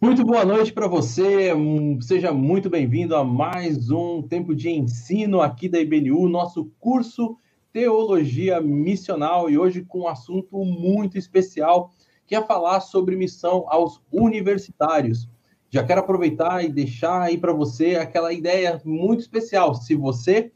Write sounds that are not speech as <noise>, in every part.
Muito boa noite para você, seja muito bem-vindo a mais um tempo de ensino aqui da IBNU, nosso curso Teologia Missional, e hoje com um assunto muito especial, que é falar sobre missão aos universitários. Já quero aproveitar e deixar aí para você aquela ideia muito especial. Se você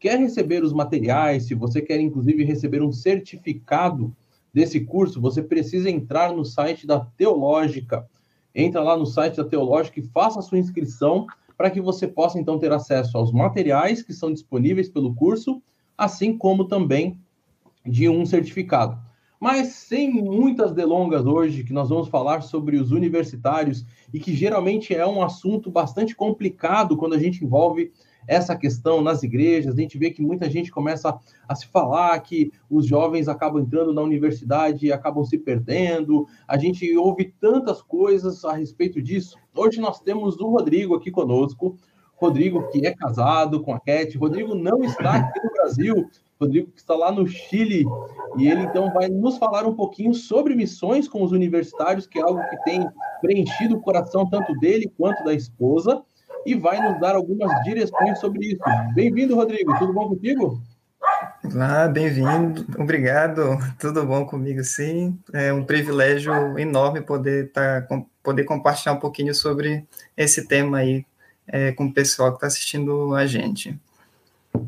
quer receber os materiais, se você quer inclusive receber um certificado desse curso, você precisa entrar no site da Teológica entra lá no site da Teológica e faça a sua inscrição para que você possa então ter acesso aos materiais que são disponíveis pelo curso, assim como também de um certificado. Mas sem muitas delongas hoje, que nós vamos falar sobre os universitários e que geralmente é um assunto bastante complicado quando a gente envolve essa questão nas igrejas, a gente vê que muita gente começa a se falar que os jovens acabam entrando na universidade e acabam se perdendo. A gente ouve tantas coisas a respeito disso. Hoje nós temos o Rodrigo aqui conosco. Rodrigo, que é casado com a Cat. Rodrigo não está aqui no Brasil. Rodrigo que está lá no Chile e ele então vai nos falar um pouquinho sobre missões com os universitários, que é algo que tem preenchido o coração tanto dele quanto da esposa e vai nos dar algumas direções sobre isso. Bem-vindo, Rodrigo. Tudo bom contigo? Olá, bem-vindo. Obrigado. Tudo bom comigo, sim. É um privilégio enorme poder tá, poder compartilhar um pouquinho sobre esse tema aí é, com o pessoal que está assistindo a gente.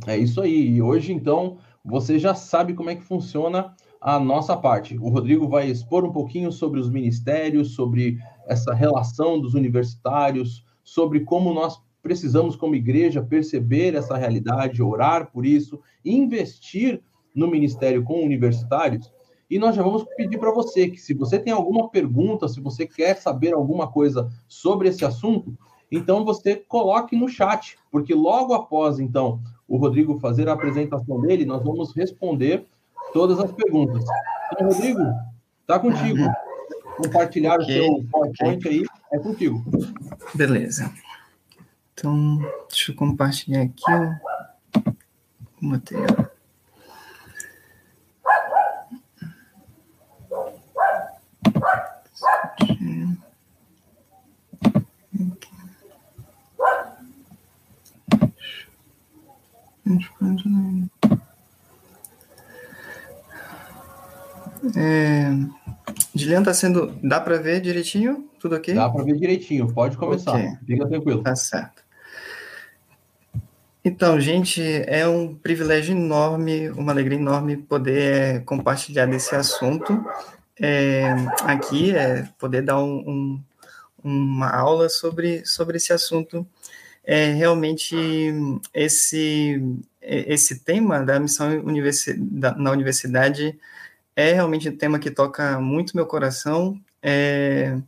É isso aí. E hoje, então, você já sabe como é que funciona a nossa parte. O Rodrigo vai expor um pouquinho sobre os ministérios, sobre essa relação dos universitários, sobre como nós precisamos, como igreja, perceber essa realidade, orar por isso, investir no ministério com universitários. E nós já vamos pedir para você que, se você tem alguma pergunta, se você quer saber alguma coisa sobre esse assunto, então você coloque no chat, porque logo após, então, o Rodrigo fazer a apresentação dele, nós vamos responder todas as perguntas. Então, Rodrigo, tá contigo. Compartilhar okay. o seu PowerPoint okay. aí é contigo. Beleza. Então, deixa eu compartilhar aqui o, o material. É, Juliano tá sendo. Dá para ver direitinho? Tudo ok? Dá para ver direitinho, pode começar. Okay. Fica tranquilo. Tá certo. Então, gente, é um privilégio enorme, uma alegria enorme poder é, compartilhar desse assunto é, aqui, é, poder dar um, um, uma aula sobre, sobre esse assunto. É, realmente, esse, esse tema da missão universi da, na universidade é realmente um tema que toca muito meu coração. É,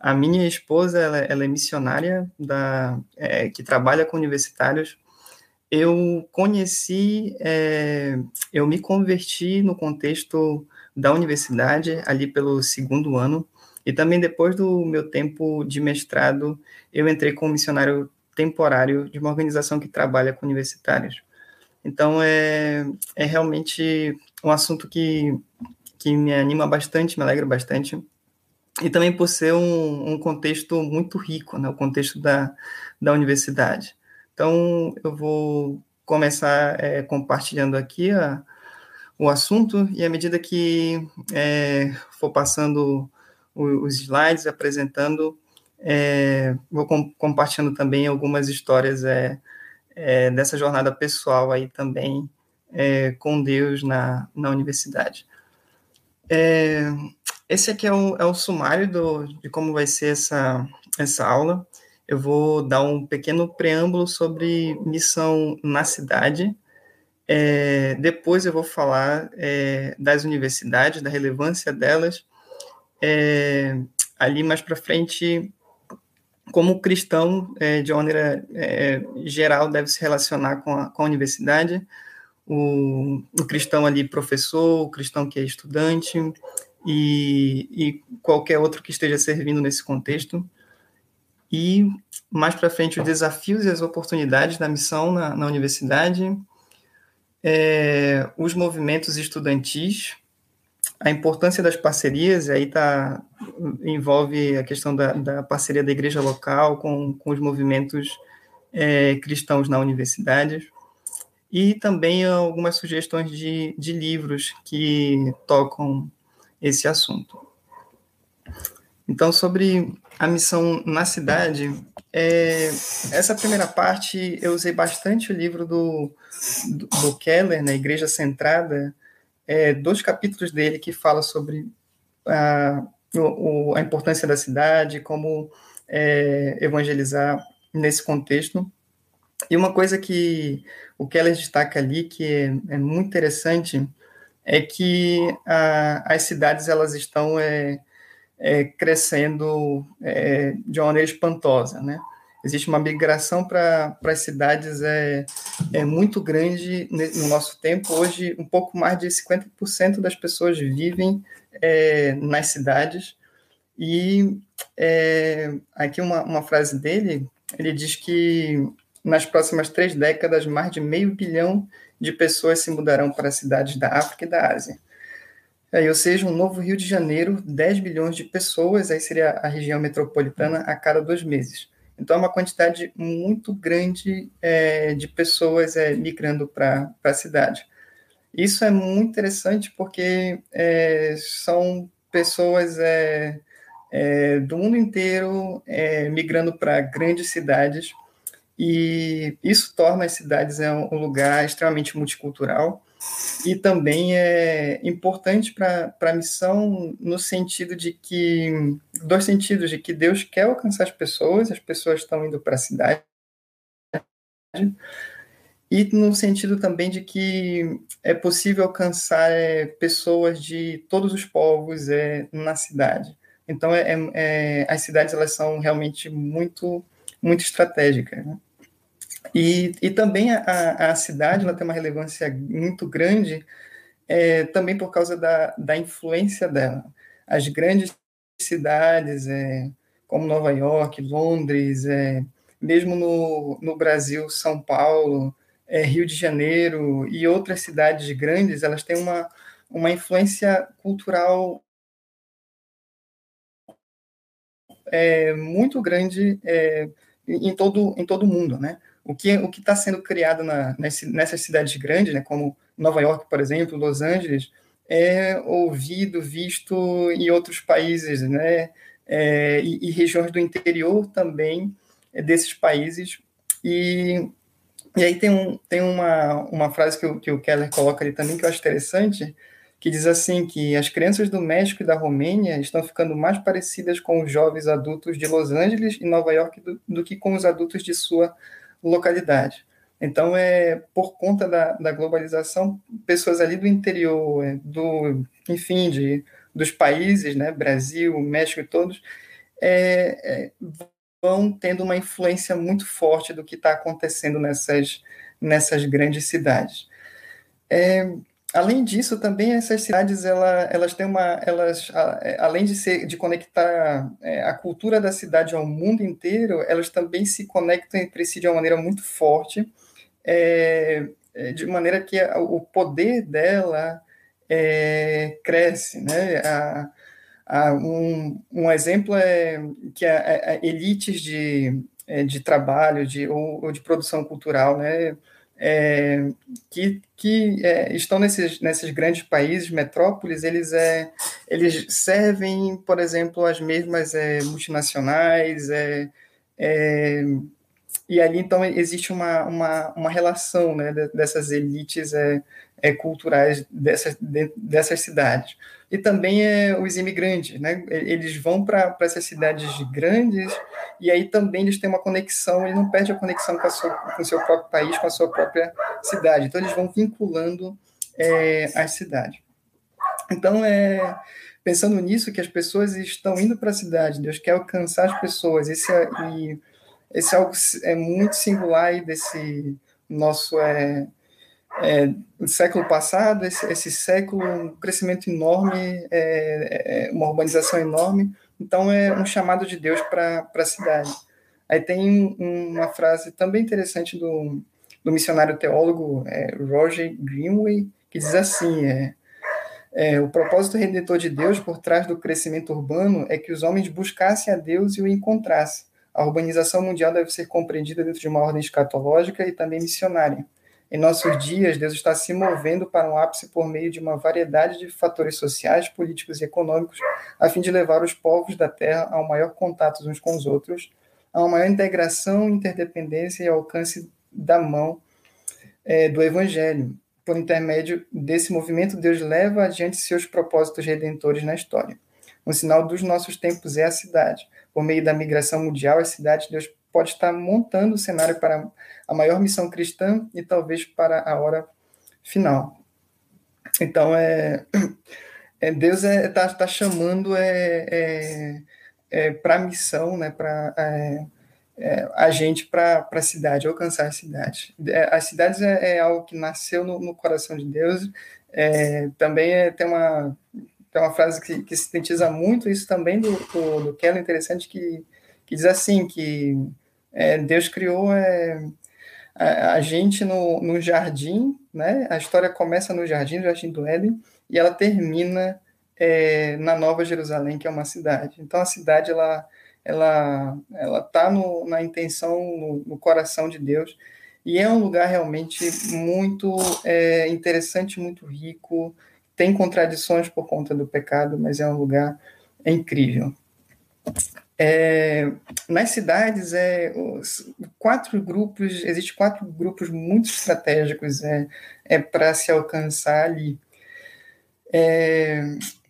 a minha esposa, ela, ela é missionária da, é, que trabalha com universitários. Eu conheci, é, eu me converti no contexto da universidade ali pelo segundo ano e também depois do meu tempo de mestrado, eu entrei como missionário temporário de uma organização que trabalha com universitários. Então, é, é realmente um assunto que, que me anima bastante, me alegra bastante. E também por ser um, um contexto muito rico, né, o contexto da, da universidade. Então, eu vou começar é, compartilhando aqui a, o assunto, e à medida que é, for passando os slides, apresentando, é, vou com, compartilhando também algumas histórias é, é, dessa jornada pessoal aí também é, com Deus na, na universidade. É, esse aqui é o, é o sumário do, de como vai ser essa, essa aula. Eu vou dar um pequeno preâmbulo sobre missão na cidade. É, depois eu vou falar é, das universidades, da relevância delas. É, ali mais para frente, como cristão, é, de maneira geral, deve se relacionar com a, com a universidade, o, o, cristão ali professor, o cristão que é estudante e, e qualquer outro que esteja servindo nesse contexto. E mais para frente, os desafios e as oportunidades da missão na, na universidade, é, os movimentos estudantis, a importância das parcerias, aí tá, envolve a questão da, da parceria da igreja local com, com os movimentos é, cristãos na universidade, e também algumas sugestões de, de livros que tocam esse assunto. Então, sobre a missão na cidade, é, essa primeira parte eu usei bastante o livro do, do, do Keller, na né, Igreja Centrada, é, dois capítulos dele que fala sobre a, o, a importância da cidade, como é, evangelizar nesse contexto. E uma coisa que o Keller destaca ali, que é, é muito interessante, é que a, as cidades elas estão é, é, crescendo é, de uma maneira espantosa, né? Existe uma migração para as cidades é, é muito grande no nosso tempo. Hoje, um pouco mais de 50% das pessoas vivem é, nas cidades. E é, aqui uma, uma frase dele, ele diz que nas próximas três décadas, mais de meio bilhão de pessoas se mudarão para cidades da África e da Ásia. Aí, ou seja, um novo Rio de Janeiro, 10 bilhões de pessoas, aí seria a região metropolitana a cada dois meses. Então, é uma quantidade muito grande é, de pessoas é, migrando para a cidade. Isso é muito interessante porque é, são pessoas é, é, do mundo inteiro é, migrando para grandes cidades, e isso torna as cidades um lugar extremamente multicultural e também é importante para a missão no sentido de que dois sentidos de que Deus quer alcançar as pessoas, as pessoas estão indo para a cidade e no sentido também de que é possível alcançar é, pessoas de todos os povos é, na cidade. Então, é, é, é as cidades elas são realmente muito muito estratégicas. Né? E, e também a, a cidade ela tem uma relevância muito grande é, também por causa da, da influência dela. As grandes cidades, é, como Nova York, Londres, é, mesmo no, no Brasil, São Paulo, é, Rio de Janeiro e outras cidades grandes, elas têm uma, uma influência cultural é, muito grande é, em todo em todo mundo, né? O que o que está sendo criado na, nessas cidades grandes, né, como Nova York, por exemplo, Los Angeles, é ouvido, visto em outros países, né, é, e, e, regiões do interior também é, desses países. E, e aí tem, um, tem uma, uma frase que o, que o Keller coloca ali também que eu acho interessante, que diz assim que as crianças do México e da Romênia estão ficando mais parecidas com os jovens adultos de Los Angeles e Nova York do, do que com os adultos de sua localidade. Então, é por conta da, da globalização, pessoas ali do interior, é, do, enfim, de, dos países, né, Brasil, México e todos, é, é, vão tendo uma influência muito forte do que está acontecendo nessas, nessas grandes cidades. É, Além disso, também essas cidades ela, elas têm uma, elas é, além de ser de conectar é, a cultura da cidade ao mundo inteiro, elas também se conectam entre si de uma maneira muito forte, é, é de maneira que o poder dela é, cresce, né? A, a, um, um exemplo é que a, a elites de, é, de trabalho de, ou, ou de produção cultural, né? É, que, que é, estão nesses, nesses grandes países, metrópoles, eles, é, eles servem, por exemplo, as mesmas é, multinacionais, é, é, e ali então existe uma, uma, uma relação né, dessas elites é, é, culturais dessas, de, dessas cidades. E também é, os imigrantes, né? eles vão para essas cidades grandes e aí também eles têm uma conexão, eles não perdem a conexão com, a sua, com o seu próprio país, com a sua própria cidade. Então eles vão vinculando é, as cidades. Então, é, pensando nisso, que as pessoas estão indo para a cidade, Deus quer alcançar as pessoas, esse é, e, esse é algo é muito singular desse nosso é, é, século passado, esse, esse, século, um crescimento enorme, é, é, é, uma urbanização enorme, então é um chamado de Deus para a cidade. Aí tem uma frase também interessante do, do missionário teólogo é, Roger Greenway, que diz assim, É, o propósito redentor de Deus por trás do crescimento urbano é que os homens buscassem a Deus e o encontrassem. A urbanização mundial deve ser compreendida dentro de uma ordem escatológica e também missionária. Em nossos dias, Deus está se movendo para um ápice por meio de uma variedade de fatores sociais, políticos e econômicos, a fim de levar os povos da Terra a um maior contato uns com os outros, a uma maior integração, interdependência e alcance da mão é, do Evangelho. Por intermédio desse movimento, Deus leva adiante seus propósitos redentores na história. Um sinal dos nossos tempos é a cidade. Por meio da migração mundial, as cidades, Deus pode estar montando o cenário para a maior missão cristã e talvez para a hora final. Então, é, é Deus está é, tá, tá chamando é, é, é para a missão, né, para é, é, a gente para a cidade, alcançar a cidade. As cidades é, algo que nasceu no, no coração de Deus. também tem uma tem uma frase que, que sintetiza muito isso também do, do, do Keller, interessante, que, que diz assim, que é, Deus criou é, a, a, gente no, no jardim, né? A história começa no jardim, no jardim do Éden, e ela termina é, na Nova Jerusalém, que é uma cidade. Então a cidade ela ela ela está na intenção, no, no, coração de Deus, e é um lugar realmente muito é, interessante, muito rico. Tem contradições por conta do pecado, mas é um lugar incrível. É, nas cidades, é, os quatro grupos, existe quatro grupos muito estratégicos é, é para se alcançar ali. É,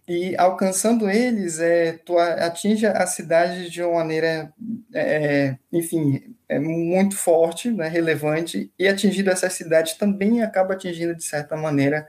e alcançando eles, é, tu atinge a cidade de uma maneira, é, enfim, é muito forte, né, relevante, e atingindo essa cidade também acaba atingindo, de certa maneira,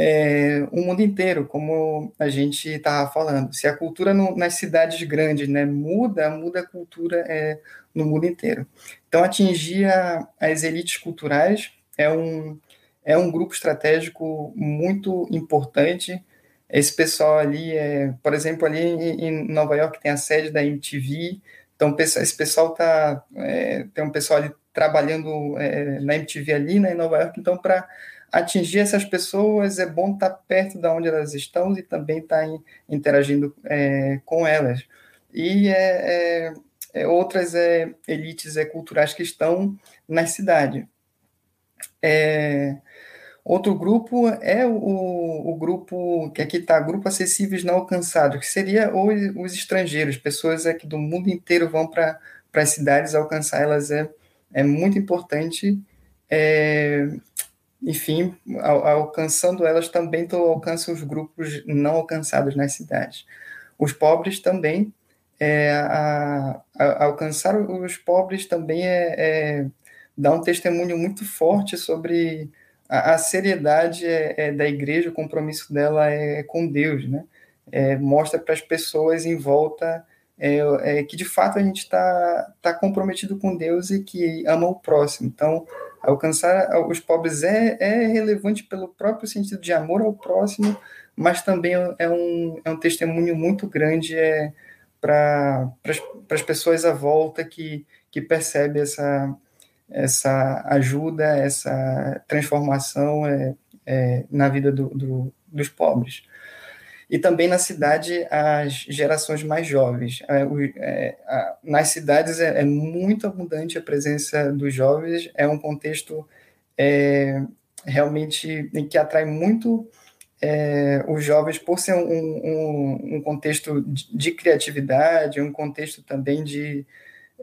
é, o mundo inteiro, como a gente estava falando. Se a cultura no, nas cidades grandes né, muda, muda a cultura é, no mundo inteiro. Então, atingir a, as elites culturais é um, é um grupo estratégico muito importante. Esse pessoal ali, é, por exemplo, ali em, Nova York tem a sede da MTV, então esse pessoal tá, é, tem um pessoal ali trabalhando é, na MTV ali né, em Nova York, então para atingir essas pessoas, é bom estar perto de onde elas estão e também estar em, interagindo é, com elas. E é, é, é outras é, elites é, culturais que estão na cidade. Outro grupo é o, o grupo, que aqui está, grupo acessíveis não alcançados, que seria os, os estrangeiros, pessoas é, que do mundo inteiro vão para as cidades alcançar elas é, é muito importante enfim, al alcançando elas também tu alcança os grupos não alcançados nas cidades. Os pobres também, é, a, a, alcançar os pobres também é, é dá um testemunho muito forte sobre a, a seriedade é, é, da igreja, o compromisso dela é com Deus, né? É, mostra para as pessoas em volta é, que de fato a gente está tá comprometido com Deus e que ama o próximo. Então, Alcançar os pobres é, é relevante pelo próprio sentido de amor ao próximo, mas também é um, é um testemunho muito grande é, para as pessoas à volta que, que percebe essa, essa ajuda, essa transformação é, é, na vida do, do, dos pobres e também na cidade as gerações mais jovens. É, é, nas cidades é, é, muito abundante a presença dos jovens, é um contexto é, realmente que atrai muito é, os jovens por ser um, um, um, contexto de criatividade, um contexto também de,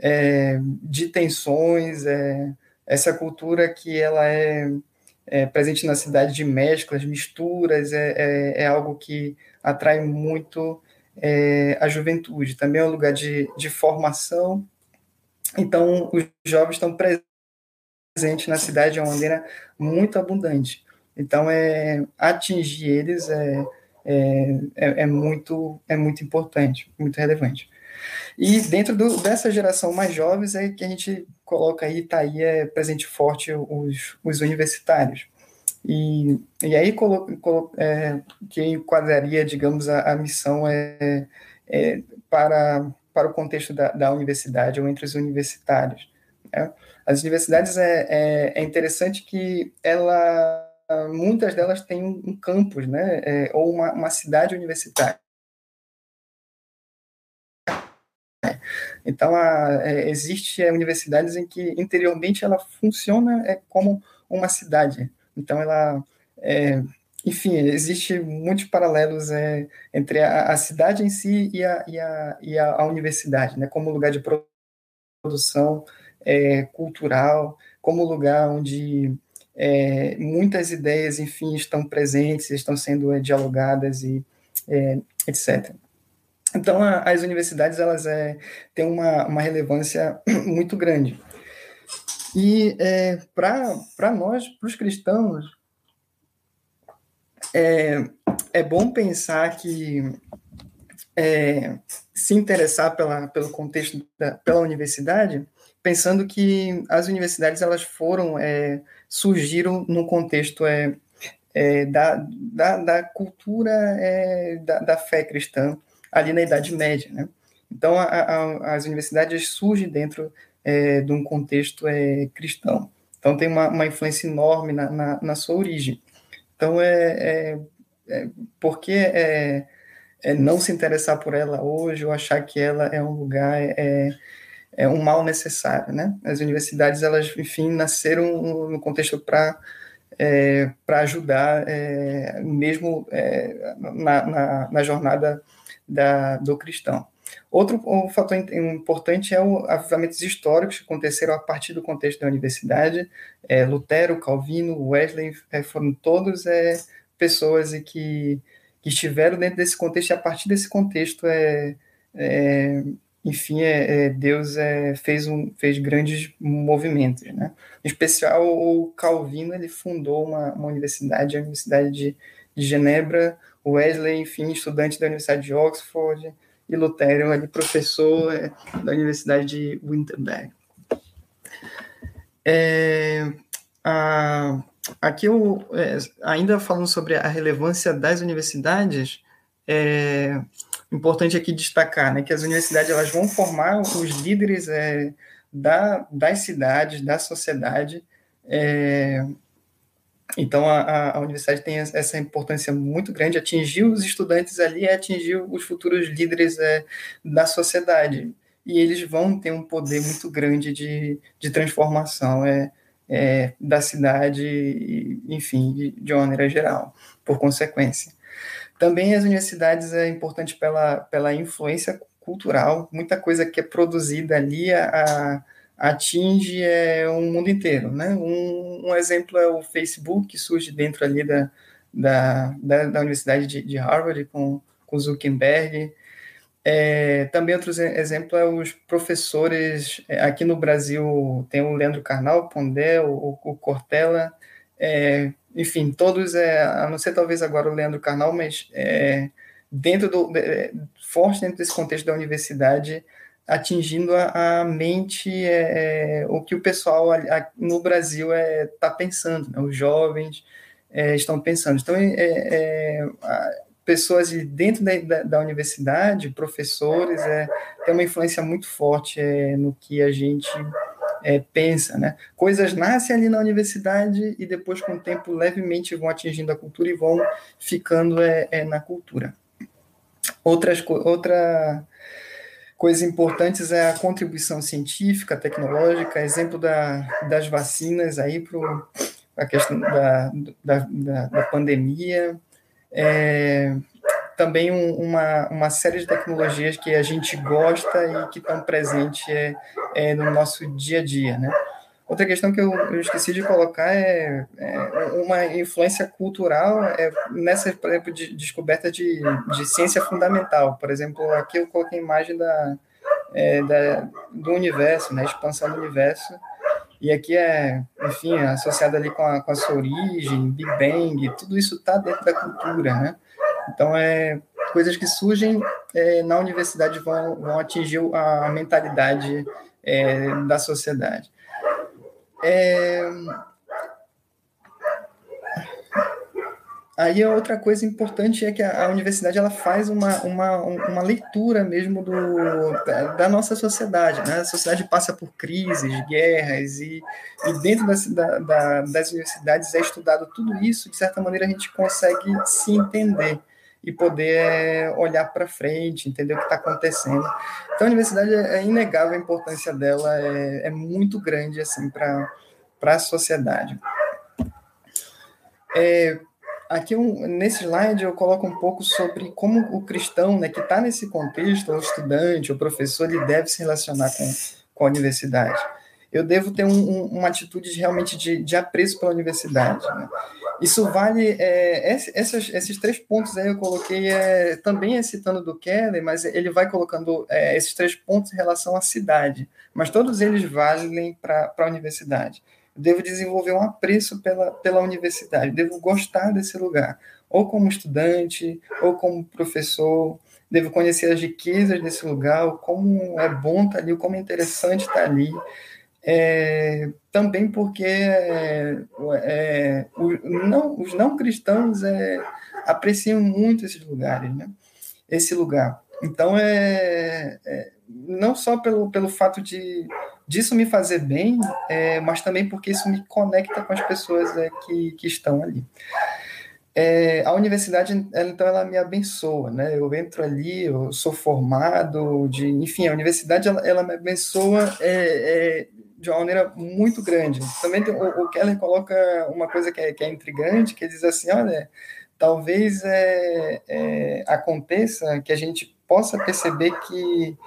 é, de tensões, essa cultura que ela é, presente na cidade de mesclas, misturas, é, é algo que atrai muito é, a juventude. Também é um lugar de, de formação. Então, os jovens estão presentes na cidade de uma maneira muito abundante. Então, é, atingir eles é, é, é, é muito, é muito importante, muito relevante. E dentro do, dessa geração mais jovens é que a gente coloca aí, está aí, é presente forte os, os universitários. E, e aí colo, colo, é, que enquadraria, digamos, a, a missão é, é, para, para o contexto da, da universidade ou entre os universitários. Né? As universidades é, é, é, interessante que ela, muitas delas têm um campus, né, é, ou uma, uma cidade universitária. Então, a, é, existe é, universidades em que interiormente ela funciona é, como uma cidade. Então, ela, é, enfim, existe muitos paralelos é, entre a, a, cidade em si e a, e a, e a, a universidade, né, como lugar de produção é, cultural, como lugar onde é, muitas ideias, enfim, estão presentes, estão sendo é, dialogadas e é, etc. Então, a, as universidades elas é, têm uma, uma relevância <clears throat> muito grande. E é, para nós, para os cristãos, é, é bom pensar que é, se interessar pela, pelo contexto da, pela universidade, pensando que as universidades elas foram é, surgiram no contexto é, é da, da, da, cultura é, da, da, fé cristã ali na Idade Média, né? Então a, a, as universidades surgem dentro é, de um contexto é, cristão. Então tem uma, uma influência enorme na, na, na, sua origem. Então é, é, é porque é, é, não se interessar por ela hoje ou achar que ela é um lugar é, é um mal necessário, né? As universidades, elas, enfim, nasceram no contexto para é, para ajudar, é, mesmo é, na, na, na, jornada da, do cristão. Outro um fator importante é os avivamentos históricos que aconteceram a partir do contexto da universidade. É, Lutero, Calvino, Wesley é, foram todos é, pessoas que, que estiveram dentro desse contexto e a partir desse contexto é, é enfim, é, é, Deus é, fez, um, fez grandes movimentos, né? Em especial, o Calvino, ele fundou uma, uma universidade, a Universidade de, de Genebra, Wesley, enfim, estudante da Universidade de Oxford, e Lutero, ali, professor é, da Universidade de Wittenberg. É, a, aqui, eu, é, ainda falando sobre a relevância das universidades, é, importante aqui destacar né, que as universidades elas vão formar os líderes é, da, das cidades, da sociedade. É, então, a, a, universidade tem essa importância muito grande. Atingir os estudantes ali é atingir os futuros líderes é, da sociedade. E eles vão ter um poder muito grande de, de transformação é, é da cidade, enfim, de, de uma maneira geral, por consequência. Também as universidades é importante pela, pela influência cultural, muita coisa que é produzida ali a, a atinge é, o mundo inteiro, né? Um, um, exemplo é o Facebook, que surge dentro ali da, da, da, da Universidade de, de, Harvard, com, com Zuckerberg. É, também outro exemplo é os professores, é, aqui no Brasil tem o Leandro Carnal, Pondé, o, o Cortella, é, enfim, todos, é, a não ser talvez agora o Leandro Carnal, mas é, dentro do, forte dentro desse contexto da universidade, atingindo a, a mente é, é o que o pessoal a, no Brasil está é, pensando, né? os jovens é, estão pensando. Então, pessoas dentro da, da, da, universidade, professores, é, tem uma influência muito forte no que a gente é, pensa, né? Coisas nascem ali na universidade e depois, com o tempo, levemente vão atingindo a cultura e vão ficando é, é na cultura. Outras, outra coisas importantes é a contribuição científica, tecnológica, exemplo da, das vacinas aí para a questão da, da, da, da pandemia, é, também um, uma, uma série de tecnologias que a gente gosta e que estão presentes é, é, no nosso dia a dia, né? Outra questão que eu, eu esqueci de colocar é, é, uma influência cultural é, nessa, por exemplo, de, descoberta de, de ciência fundamental. Por exemplo, aqui eu coloquei a imagem da, é, da, do universo, né, expansão do universo, e aqui é, enfim, associado ali com a, com a sua origem, Big Bang, tudo isso está dentro da cultura, né? Então, é coisas que surgem é, na universidade vão, vão atingir a mentalidade é, da sociedade. É, aí a outra coisa importante é que a, a, universidade ela faz uma, uma, uma leitura mesmo do, da, da, nossa sociedade. Né? A sociedade passa por crises, guerras, e, e dentro das, da, da, das universidades é estudado tudo isso, de certa maneira a gente consegue se entender e poder é, olhar para frente, entender o que está acontecendo. Então, a universidade é, é inegável a importância dela, é, é muito grande assim para a sociedade. É, aqui um, nesse slide eu coloco um pouco sobre como o cristão, né, que está nesse contexto, o estudante, o professor, ele deve se relacionar com, com a universidade. Eu devo ter um, um, uma atitude de, realmente de, de apreço pela universidade. Né? Isso vale. É, esses, esses três pontos aí eu coloquei é, também é citando do Keller, mas ele vai colocando é, esses três pontos em relação à cidade. Mas todos eles valem para a universidade. Eu devo desenvolver um apreço pela, pela universidade, devo gostar desse lugar, ou como estudante, ou como professor, devo conhecer as riquezas desse lugar, como é bom estar ali, como é interessante estar ali. É, também porque é, é, o, não, os não cristãos é, apreciam muito esses lugares, né? esse lugar. Então, é, é, não só pelo, pelo fato de disso me fazer bem, é, mas também porque isso me conecta com as pessoas é, que, que estão ali. É, a universidade, ela, então, ela me abençoa, né? Eu entro ali, eu sou formado, de, enfim, a universidade ela, ela me abençoa de uma maneira muito grande. Também tem, o, o, Keller coloca uma coisa que é, que é intrigante, que diz assim, olha, talvez é, é, aconteça que a gente possa perceber que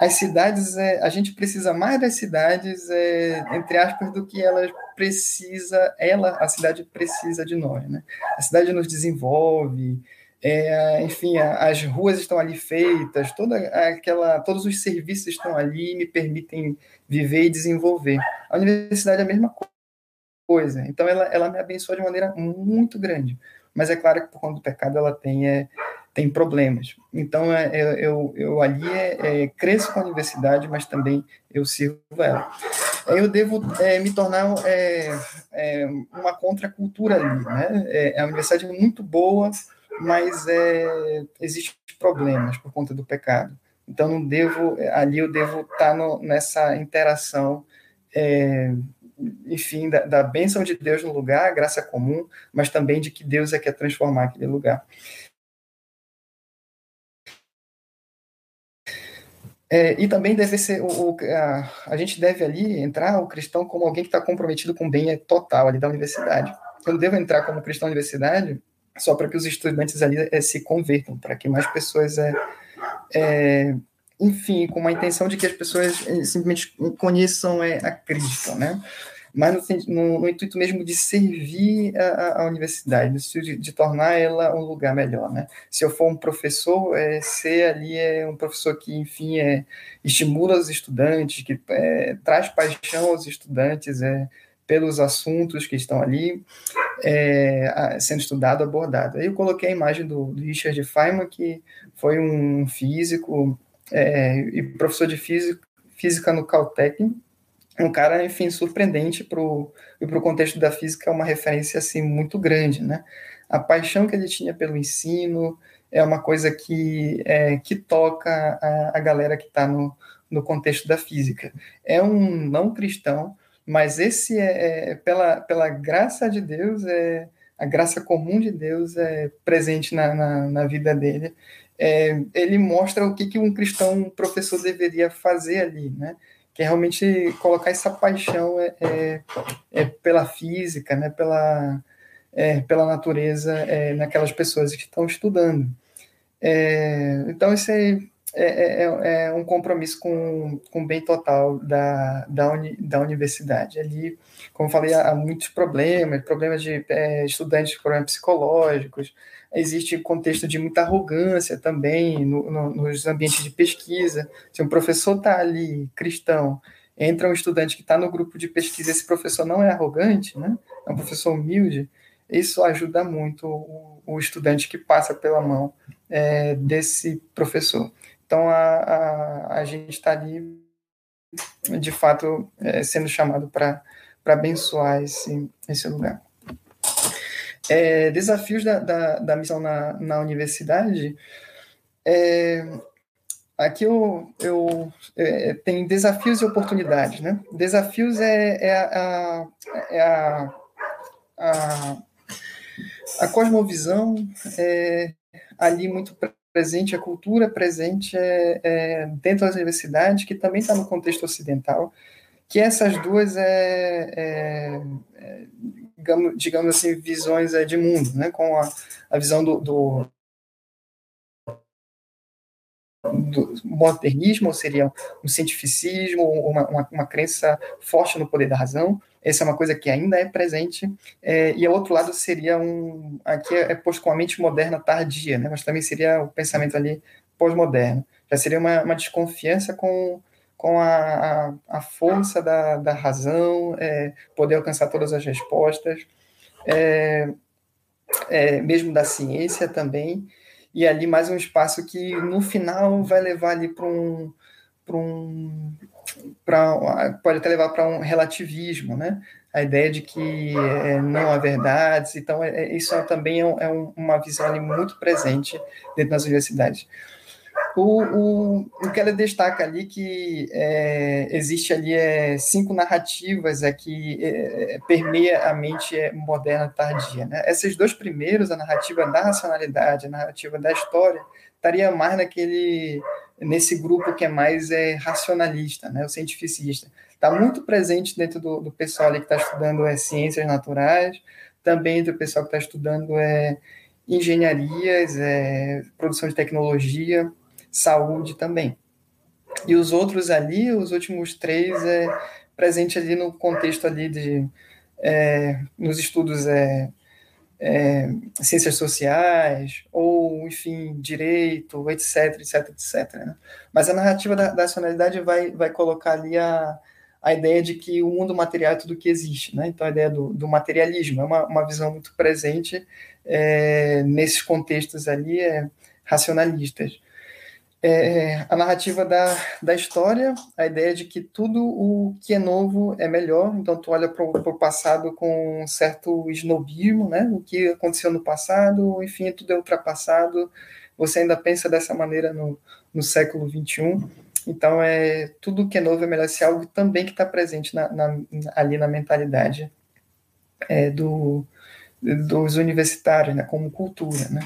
as cidades, é, a gente precisa mais das cidades, é, entre aspas, do que elas precisa, ela, a cidade precisa de nós, né? A cidade nos desenvolve, é, enfim, as ruas estão ali feitas, toda aquela, todos os serviços estão ali e me permitem viver e desenvolver. A universidade é a mesma coisa, então ela, ela me abençoa de maneira muito grande. Mas é claro que por conta do pecado ela tem, é, tem problemas. Então é, eu, eu, ali é, é, cresço com a universidade, mas também eu sirvo ela. Eu devo é, me tornar é, uma contracultura ali. Né? a universidade é muito boa, mas é, existem problemas por conta do pecado. Então, não devo, ali eu devo estar no, nessa interação, é, enfim, da, da bênção de Deus no lugar, graça comum, mas também de que Deus é que quer transformar aquele lugar. É, e também deve ser o, o a, a, gente deve ali entrar o cristão como alguém que está comprometido com o bem total ali da universidade. Eu devo entrar como cristão na universidade só para que os estudantes ali é, se convertam, para que mais pessoas, é, é, enfim, com uma intenção de que as pessoas simplesmente conheçam é, a Cristo, né? Mas no, no, no, intuito mesmo de servir a, a universidade, de, de, tornar ela um lugar melhor, né? Se eu for um professor, é, ser ali é um professor que, enfim, é, estimula os estudantes, que traz paixão aos estudantes, é, pelos assuntos que estão ali é, sendo estudado, abordado. Aí eu coloquei a imagem do, Richard Feynman, que foi um físico é, e professor de física, física no Caltech, um cara, enfim, surpreendente para o contexto da física, é uma referência, assim, muito grande, né? A paixão que ele tinha pelo ensino é uma coisa que, é, que toca a, a galera que está no, no contexto da física. É um não cristão, mas esse é, é, pela, pela graça de Deus, é a graça comum de Deus é presente na, na, na vida dele. É, ele mostra o que, que um cristão, um professor deveria fazer ali, né? Que é realmente colocar essa paixão é, é, é pela física, né? Pela, é, pela natureza é, naquelas pessoas que estão estudando. Então, isso aí é, é, é, é, um compromisso com, com o bem total da, da, uni, da universidade. Ali, como falei, há, muitos problemas, problemas de é, estudantes problemas psicológicos, existe contexto de muita arrogância também no, no, nos ambientes de pesquisa. Se um professor está ali, cristão, entra um estudante que está no grupo de pesquisa, esse professor não é arrogante, né? é um professor humilde, isso ajuda muito o, o estudante que passa pela mão é, desse professor. Então, a, a, a gente está ali, de fato, é, sendo chamado para abençoar esse, esse lugar. é, desafios da, da, da, missão na, na universidade. É, aqui eu, eu é, tem desafios e oportunidades, né? Desafios é, é, a, é a, a, a cosmovisão é ali muito presente, a cultura presente é, é dentro das universidades, que também está no contexto ocidental, que essas duas é, é, é digamos, digamos assim, visões é, de mundo, né? com a, a visão do, do, do modernismo, ou seria um cientificismo, uma, uma, uma, crença forte no poder da razão. Essa é uma coisa que ainda é presente. É, e o outro lado seria um. Aqui é, é posto com a mente moderna tardia, né? mas também seria o pensamento ali pós-moderno. Já seria uma, uma desconfiança com com a, a, a força da, da razão, é, poder alcançar todas as respostas, é, é, mesmo da ciência também, e ali mais um espaço que no final vai levar ali para um, um pra, pode até levar para um relativismo, né? A ideia de que é, não há verdades, então é, é isso também é, é uma visão ali muito presente dentro das universidades. O, o, o Keller destaca ali que é, existe ali é, cinco narrativas é, que é, permeia a mente é, moderna tardia. Né? Esses dois primeiros, a narrativa da racionalidade, a narrativa da história, estaria mais naquele nesse grupo que é mais é, racionalista, né, o cientificista. Está muito presente dentro do, do pessoal ali que está estudando é, ciências naturais, também do pessoal que está estudando é, engenharias, é, produção de tecnologia, saúde também. E os outros ali, os últimos três, é presente ali no contexto ali de é, nos estudos é, é, ciências sociais ou enfim direito, etc, etc, etc. Né? Mas a narrativa da, da nacionalidade vai vai colocar ali a a ideia de que o mundo material é tudo que existe, né? Então a ideia do, do materialismo é uma, uma visão muito presente é, nesses contextos ali é, racionalistas é, a narrativa da, da história, a ideia de que tudo o que é novo é melhor, então tu olha para o passado com um certo esnobismo, né? O que aconteceu no passado, enfim, tudo é ultrapassado, você ainda pensa dessa maneira no, no século XXI, então é tudo que é novo é melhor ser algo também que está presente na, na, ali na mentalidade é, do, dos universitários, né? Como cultura, né?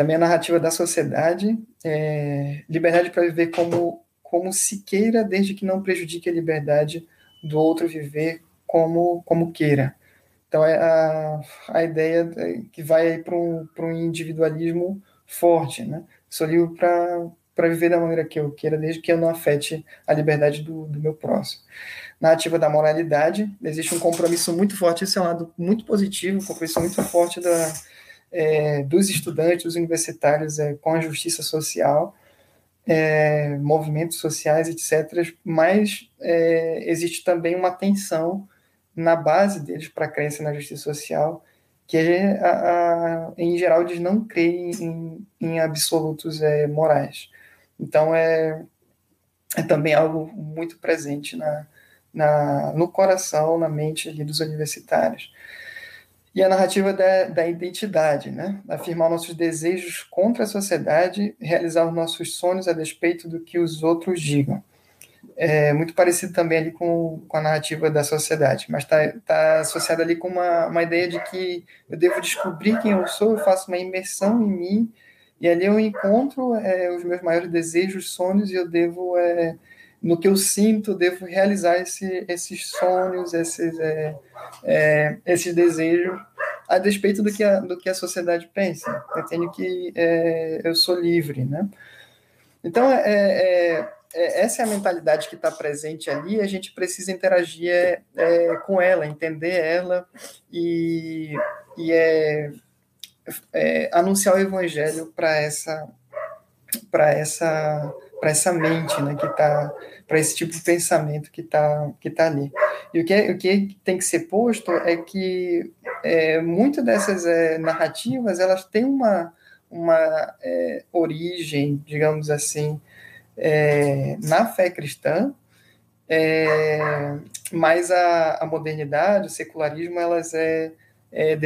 Também a narrativa da sociedade, é, liberdade para viver como, como se queira, desde que não prejudique a liberdade do outro viver como, como queira. Então, é a, a ideia que vai para um, um individualismo forte. Né? Sou livre para viver da maneira que eu queira, desde que eu não afete a liberdade do, do meu próximo. Narrativa da moralidade, existe um compromisso muito forte, isso é um lado muito positivo, um compromisso muito forte da, é, dos estudantes, dos universitários é, com a justiça social, é, movimentos sociais, etc., mas é, existe também uma tensão na base deles para a crença na justiça social, que é, a, a, em geral eles não creem em, em absolutos é, morais. Então é, é também algo muito presente na, na, no coração, na mente dos universitários e a narrativa da, da identidade, né? afirmar nossos desejos contra a sociedade, realizar os nossos sonhos a despeito do que os outros digam. É muito parecido também ali com, com a narrativa da sociedade, mas está tá associado ali com uma, uma ideia de que eu devo descobrir quem eu sou, eu faço uma imersão em mim, e ali eu encontro é, os meus maiores desejos, sonhos, e eu devo é, no que eu sinto, devo realizar esse, esses sonhos, esses, é, é, esses desejos, a despeito do que a, do que a sociedade pensa. Eu tenho que. É, eu sou livre, né? Então, é, é, é essa é a mentalidade que está presente ali, a gente precisa interagir com ela, entender ela e, e anunciar o evangelho para essa para essa para essa mente, né, que está para esse tipo de pensamento que está que tá ali. E o que, é, o que tem que ser posto é que é, muitas dessas é, narrativas elas têm uma, uma é, origem, digamos assim, é, na fé cristã, é, mas a, a modernidade, o secularismo, elas é, é,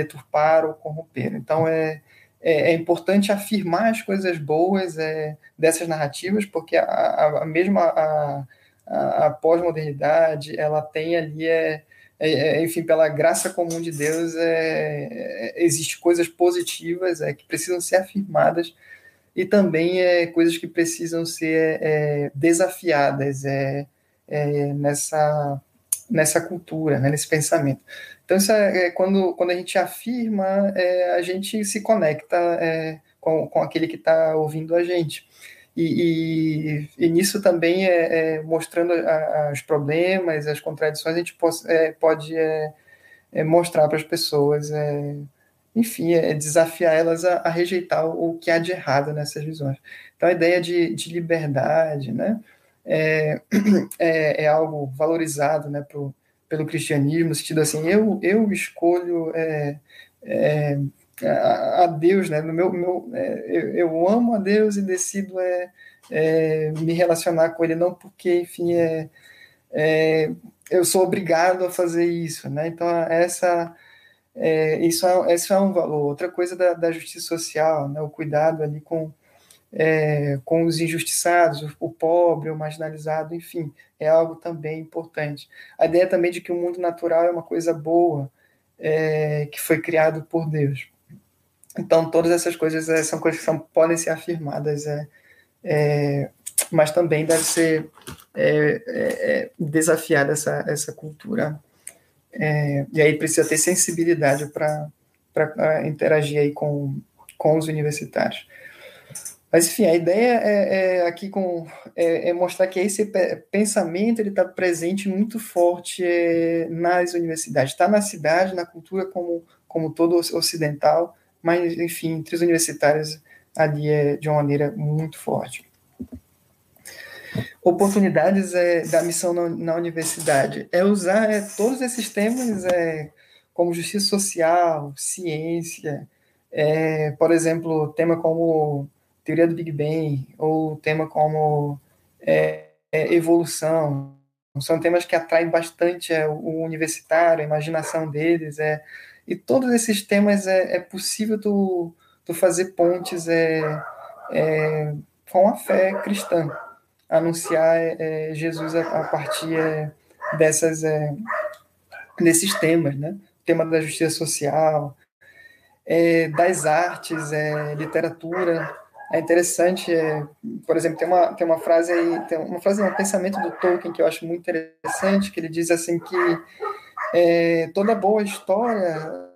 ou corromperam. Então, é, é, é, importante afirmar as coisas boas é, dessas narrativas, porque a, a, a mesma a, a, a pós-modernidade, ela tem ali, é, é, é, enfim, pela graça comum de Deus, é, é existe coisas positivas é, que precisam ser afirmadas e também é, coisas que precisam ser é, desafiadas é, é, nessa, nessa cultura, né, nesse pensamento. Então, isso é, é, quando, quando a gente afirma, é, a gente se conecta é, com, com aquele que está ouvindo a gente. E, e, e nisso também é, é mostrando a, a, os problemas, as contradições, a gente pode, é, pode é, mostrar para as pessoas, enfim, desafiar elas a, a, rejeitar o que há de errado nessas visões. Então, a ideia de, de liberdade né, <clears throat> é, é, algo valorizado né, pro, pelo cristianismo, no sentido assim, eu, eu escolho a, Deus, né? No meu, meu, é, eu, eu, amo a Deus e decido é, é, me relacionar com Ele, não porque, enfim, é, é eu sou obrigado a fazer isso, né? Então, essa, é, isso, é, isso é um valor. Outra coisa da, da justiça social, né? O cuidado ali com, é, com os injustiçados, o pobre, o marginalizado, enfim, é algo também importante. A ideia também de que o mundo natural é uma coisa boa, é, que foi criado por Deus. Então, todas essas coisas é, são coisas que são, podem ser afirmadas, é, é, mas também deve ser é, é, desafiada essa, essa cultura. e aí precisa ter sensibilidade para interagir aí com, com os universitários. Mas, enfim, a ideia é, é aqui com, é, é, mostrar que esse pensamento ele está presente muito forte é, nas universidades. Está na cidade, na cultura como, como todo ocidental, mas, enfim, entre os universitários ali é de uma maneira muito forte. Oportunidades é, da missão na, na universidade é usar é, todos esses temas é, como justiça social, ciência, por exemplo, tema como teoria do Big Bang, ou tema como é, é, evolução, são temas que atraem bastante é, o universitário, a imaginação deles, é, e todos esses temas é, é possível tu, tu fazer pontes é, é, com a fé cristã, anunciar é, Jesus a, a partir é, dessas, é, desses temas, né? O tema da justiça social, das artes, literatura. É interessante, por exemplo, tem uma, tem uma frase aí, tem uma frase, um pensamento do Tolkien que eu acho muito interessante, que ele diz assim que é, toda boa história,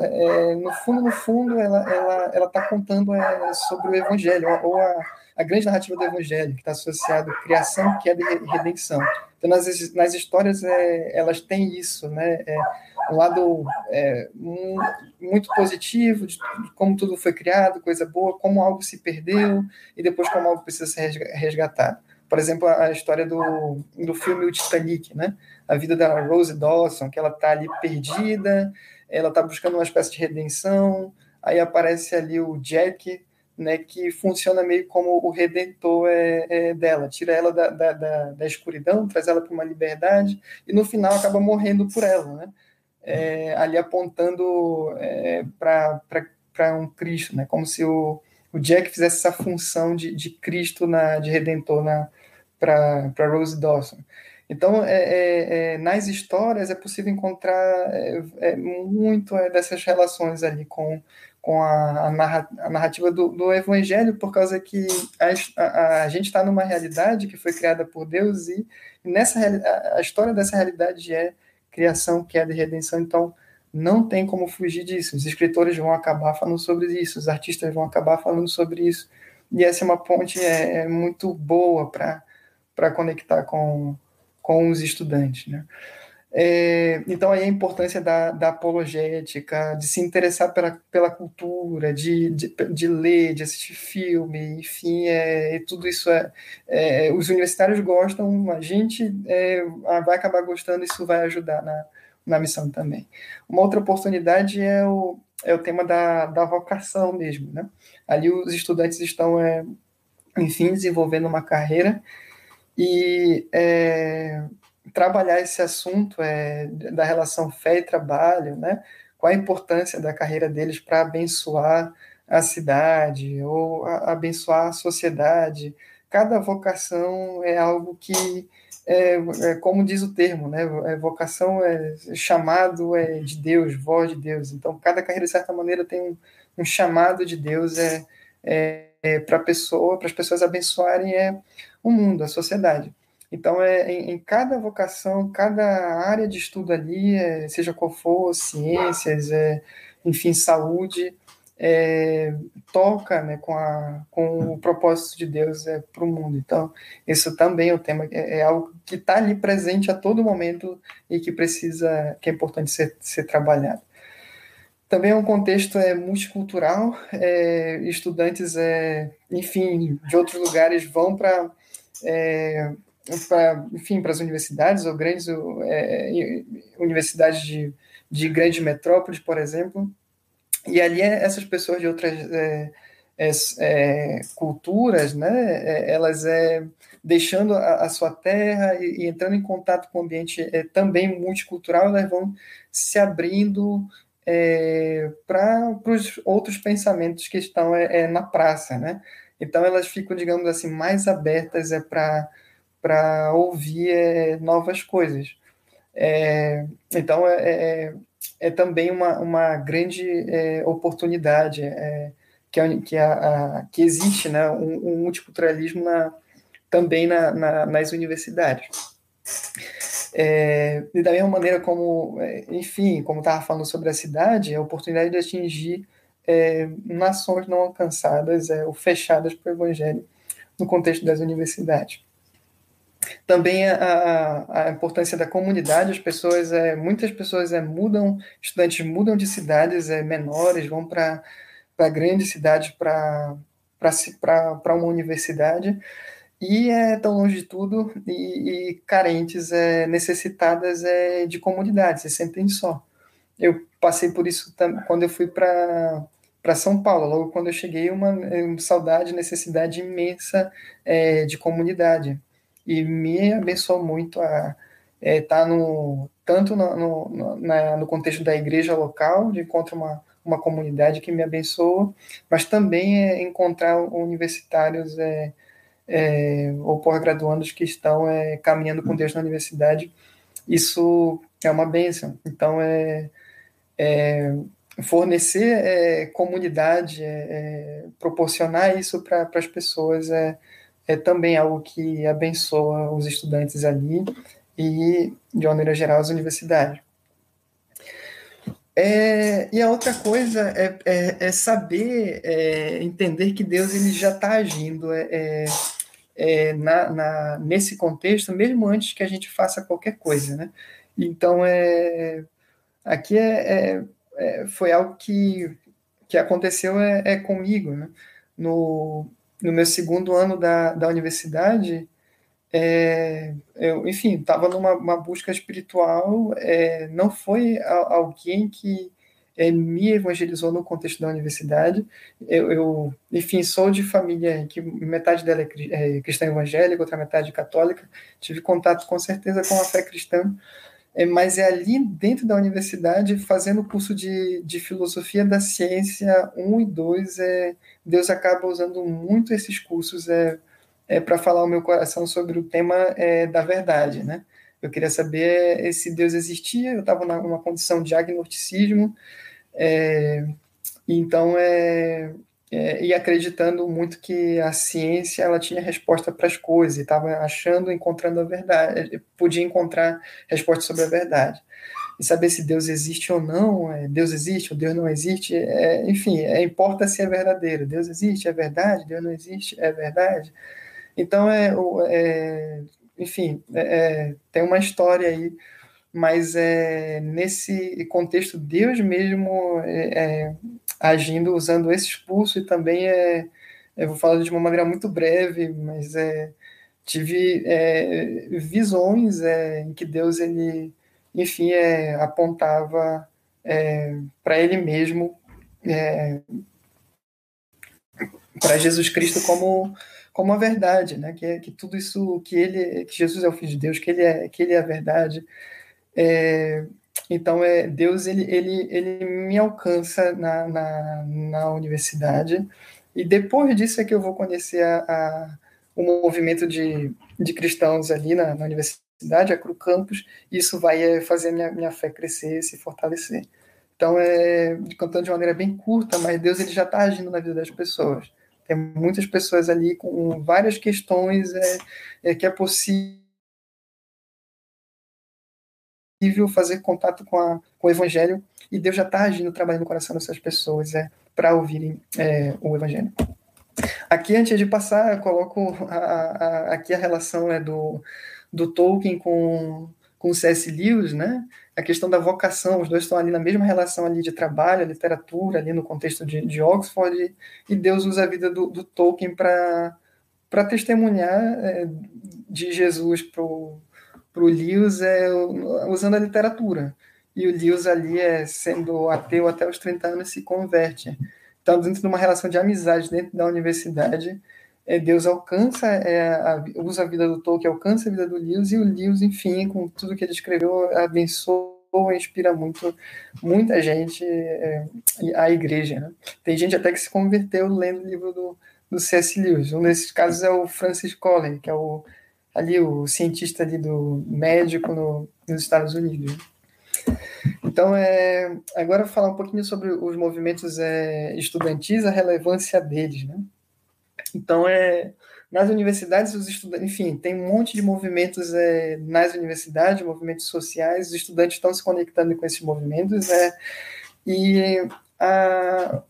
é, no fundo, no fundo, ela ela ela está contando é, sobre o Evangelho ou a, a grande narrativa do Evangelho que está associado à criação, que é de redenção. Então, nas, nas histórias, é, elas têm isso, né? É, um lado é, muito positivo de como tudo foi criado, coisa boa, como algo se perdeu e depois como algo precisa ser resgatado por exemplo, a história do, do filme O Titanic, né? A vida da Rose Dawson, que ela está ali perdida, ela está buscando uma espécie de redenção, aí aparece ali o Jack, né, que funciona meio como o redentor é, é dela, tira ela da, da, da, da escuridão, traz ela para uma liberdade, e no final acaba morrendo por ela, né? É, ali apontando é, para um Cristo, né? como se o, o Jack fizesse essa função de, de Cristo, na, de redentor para Rose Dawson. Então, é, é, é, nas histórias é possível encontrar é, é muito dessas relações ali com, com a, a narrativa do, do, Evangelho, por causa que a, a, a gente está numa realidade que foi criada por Deus e nessa a, história dessa realidade é criação, queda e redenção. Então, não tem como fugir disso. Os escritores vão acabar falando sobre isso, os artistas vão acabar falando sobre isso. E essa é uma ponte é, é muito boa para para conectar com, com os estudantes. Né? É, então, aí a importância da, da, apologética, de se interessar pela, pela cultura, de, de, de ler, de assistir filme, enfim, é, tudo isso é, é, Os universitários gostam, a gente é, vai acabar gostando, isso vai ajudar na, na missão também. Uma outra oportunidade é o, é o tema da, da vocação mesmo. Né? Ali os estudantes estão, é, enfim, desenvolvendo uma carreira e é, trabalhar esse assunto é, da relação fé e trabalho, né? Qual a importância da carreira deles para abençoar a cidade ou a, abençoar a sociedade. Cada vocação é algo que é, é, como diz o termo, né? É, vocação é chamado é de Deus, voz de Deus. Então, cada carreira de certa maneira tem um, um chamado de Deus é, é, é para pessoa, para as pessoas abençoarem é o mundo, a sociedade. Então, é, em, em, cada vocação, cada área de estudo ali, é, seja qual for, ciências, é, enfim, saúde, é, toca né, com, a, com o propósito de Deus é, para o mundo. Então, isso também é um tema, é, é algo que está ali presente a todo momento e que precisa, que é importante ser, ser trabalhado. Também é um contexto é, multicultural, é, estudantes, é, enfim, de outros lugares vão para é, para, enfim, para as universidades ou grandes é, universidades de, de grandes metrópoles, por exemplo, e ali é, essas pessoas de outras é, é, é, culturas, né, é, elas é, deixando a, a sua terra e, e, entrando em contato com o ambiente é, também multicultural, elas vão se abrindo para os outros pensamentos que estão na praça, né? Então elas ficam, digamos assim, mais abertas é para ouvir novas coisas. então é, é também uma, uma grande é, oportunidade é, que, é, que, a, a, que existe né, um, um multiculturalismo na, também na, na, nas universidades. É, e da mesma maneira como, é, enfim, como estava falando sobre a cidade, a oportunidade de atingir é, nações não alcançadas é, ou fechadas para o evangelho no contexto das universidades. Também a, a importância da comunidade, as pessoas, é, muitas pessoas é, mudam, estudantes mudam de cidades é, menores, vão para grandes cidades para uma universidade e é tão longe de tudo e, e carentes, é, necessitadas é, de comunidade, se sentem só. Eu passei por isso quando eu fui para para São Paulo, logo quando eu cheguei, uma, uma saudade, necessidade imensa é, de comunidade e me abençoou muito a estar é, tá no tanto no, no, na, no contexto da igreja local, de encontrar uma, uma comunidade que me abençoa, mas também é encontrar universitários é, é, ou pós-graduandos que estão é, caminhando com Deus na universidade. Isso é uma bênção. Então, é, é fornecer é, comunidade, é, proporcionar isso para as pessoas é, é também algo que abençoa os estudantes ali e, de maneira geral, as universidades. É, e a outra coisa é, é, é saber é, entender que Deus ele já está agindo é, é, na, na, nesse contexto, mesmo antes que a gente faça qualquer coisa. Né? Então, é, aqui é, foi algo que, que aconteceu é, comigo. Né? No, no meu segundo ano da, da universidade, é, eu, enfim, estava numa busca espiritual, é, não foi a, alguém que é, me evangelizou no contexto da universidade. Eu, eu, enfim, sou de família que metade dela é, é cristã evangélica, outra metade católica. Tive contato com certeza com a fé cristã, é, mas é ali dentro da universidade, fazendo o curso de, de filosofia da ciência 1 e 2, é, Deus acaba usando muito esses cursos é, é para falar o meu coração sobre o tema é, da verdade, né? Eu queria saber é, se Deus existia, eu estava numa condição de agnosticismo, é, então é, é, e acreditando muito que a ciência ela tinha resposta para as coisas, estava achando, encontrando a verdade, podia encontrar resposta sobre a verdade. E saber se Deus existe ou não, é, Deus existe ou Deus não existe, é, enfim, é, importa se é verdadeiro. Deus existe, é verdade, Deus não existe, é verdade. Então, é, é enfim, é, é, tem uma história aí, mas é, nesse contexto, Deus mesmo é, agindo usando esse expulso e também é, eu vou falar de uma maneira muito breve, mas é, tive é, visões é, em que Deus ele, enfim, é, apontava é, para Ele mesmo é, para Jesus Cristo como como a verdade, né? Que, é, que tudo isso, que ele, que Jesus é o Filho de Deus, que ele é, que ele é a verdade. É, então, é, Deus ele, ele, ele me alcança na, na, na, universidade e depois disso é que eu vou conhecer a, a o movimento de, de cristãos ali na, na universidade, a Cru Campus, e isso vai é, fazer minha, minha fé crescer, se fortalecer. Então, é, contando de maneira bem curta, mas Deus ele já está agindo na vida das pessoas. Tem muitas pessoas ali com várias questões é, é que é possível fazer contato com, a, com o Evangelho e Deus já está agindo, trabalhando no coração dessas pessoas é, para ouvirem é, o Evangelho. Aqui, antes de passar, eu coloco a, a, aqui a relação né, do, do Tolkien com, com C.S. Lewis, né? a questão da vocação, os dois estão ali na mesma relação ali de trabalho, literatura, ali no contexto de, de Oxford, e Deus usa a vida do, do Tolkien para testemunhar é, de Jesus para o Lewis é, usando a literatura. E o Lewis ali, é, sendo ateu até os 30 anos, se converte. Então, dentro de uma relação de amizade dentro da universidade, é, Deus alcança, é, a, usa a vida do Tolkien, alcança a vida do Lewis, e o Lewis, enfim, com tudo que ele escreveu, abençoa inspira muito muita gente é, a igreja né? tem gente até que se converteu lendo o livro do, do C.S. Lewis um desses casos é o Francis Collins que é o ali o cientista ali do médico no, nos Estados Unidos. Então é agora falar um pouquinho sobre os movimentos é, estudantis a relevância deles né? Então, é, nas universidades, os estudantes, enfim, tem um monte de movimentos é, nas universidades, movimentos sociais, os estudantes estão se conectando com esses movimentos, é, e a,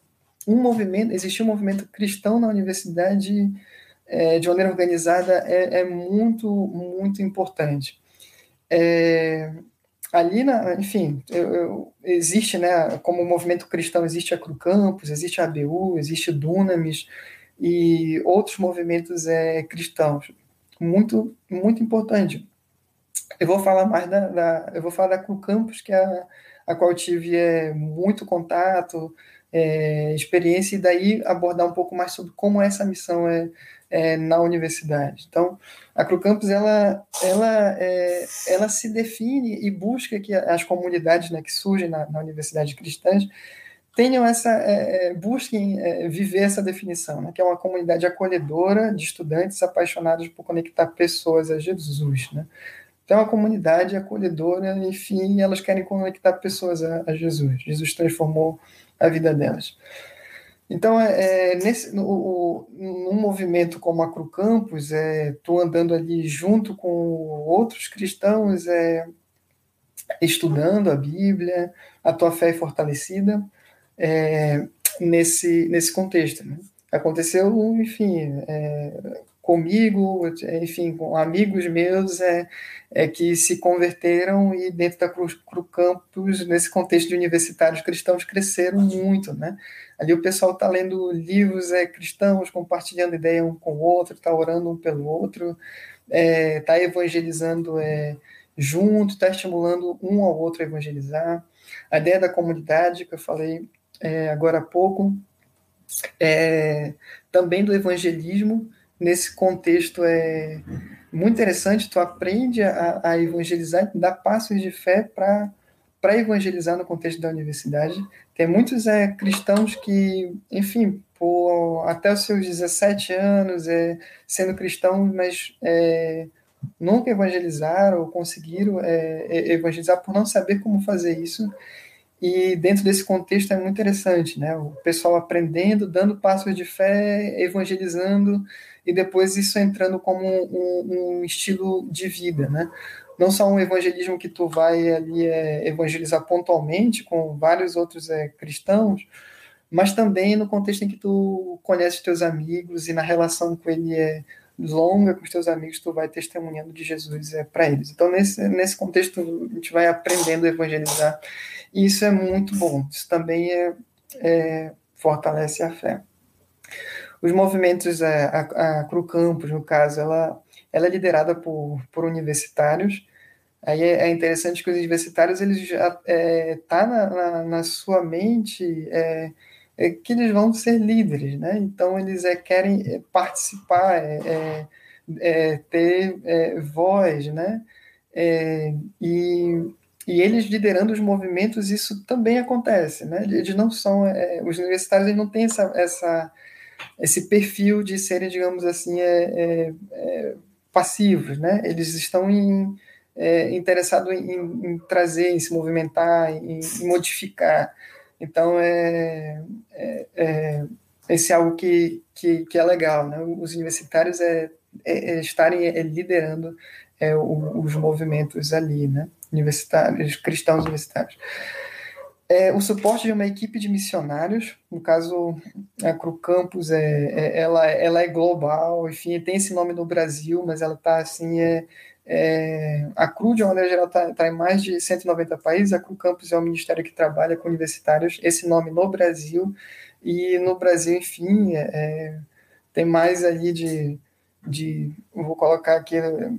um movimento, existe um movimento cristão na universidade é, de maneira organizada é, é muito, muito importante. É, ali, na, enfim, eu, eu, existe, né, como movimento cristão, existe a Cru Campus, existe a ABU, existe Dunamis, e outros movimentos é, cristãos. Muito, muito importante. Eu vou falar mais da, da eu vou falar da Cru Campus, que é a, a qual tive é, muito contato, é, experiência, e daí abordar um pouco mais sobre como essa missão é, é na universidade. Então, a Cru Campus, ela, ela, é, ela se define e busca que as comunidades né, que surgem na, na universidade cristãs tenham essa é, é, busquem é, viver essa definição, né, que é uma comunidade acolhedora de estudantes apaixonados por conectar pessoas a Jesus, né? Então, é uma comunidade acolhedora, enfim, elas querem conectar pessoas a, a Jesus. Jesus transformou a vida delas. Então, é, é nesse, no, o, num movimento como a Cru Campus, estou é, andando ali junto com outros cristãos, é, estudando a Bíblia, a tua fé é fortalecida, é, nesse, nesse contexto. Né? Aconteceu, enfim, é, comigo, enfim, com amigos meus é, é que se converteram e dentro da Cruz Cru Campus, nesse contexto de universitários cristãos, cresceram muito, né? Ali o pessoal está lendo livros é, cristãos, compartilhando ideia um com o outro, está orando um pelo outro, está é, tá evangelizando é, junto, está estimulando um ao outro a evangelizar. A ideia da comunidade, que eu falei é, agora há pouco, é, também do evangelismo, nesse contexto é muito interessante, tu aprende a, a evangelizar, dá passos de fé para para evangelizar no contexto da universidade. Tem muitos é, cristãos que, enfim, por até os seus 17 anos, é, sendo cristãos, mas é, nunca evangelizaram ou conseguiram é, evangelizar por não saber como fazer isso. E dentro desse contexto é muito interessante, né? O pessoal aprendendo, dando passos de fé, evangelizando, e depois isso entrando como um, um estilo de vida, né? Não só um evangelismo que tu vai ali é, evangelizar pontualmente com vários outros é, cristãos, mas também no contexto em que tu conhece teus amigos e na relação com ele é longa com os teus amigos, tu vai testemunhando de Jesus é, para eles. Então, nesse, nesse contexto, a gente vai aprendendo a evangelizar e isso é muito bom. Isso também é, é fortalece a fé. Os movimentos, é, a, a Cru Campus, no caso, ela, ela é liderada por, por universitários. Aí é, é interessante que os universitários eles já é, tá na, na, na sua mente é, é que eles vão ser líderes, né? Então eles é, querem é, participar, é, é, é ter é, voz, né? e, e eles liderando os movimentos, isso também acontece, né? Eles não são, os universitários eles não têm essa, essa, esse perfil de serem, digamos assim, passivos, né? Eles estão em, interessados em, em, trazer, em se movimentar, em, em modificar. Então, é, é, é, esse é algo que, que, que, é legal, né? Os universitários é, é, é estarem é, liderando os movimentos ali, né? Universitários, cristãos universitários. É, o suporte de uma equipe de missionários, no caso, a Cru Campus, é, é, ela, ela é global, enfim, tem esse nome no Brasil, mas ela está assim, é, é, a CRU, de uma maneira geral, está tá em mais de 190 países. A CRU Campus é um ministério que trabalha com universitários, esse nome no Brasil. E no Brasil, enfim, é, é tem mais ali de, de, vou colocar aqui,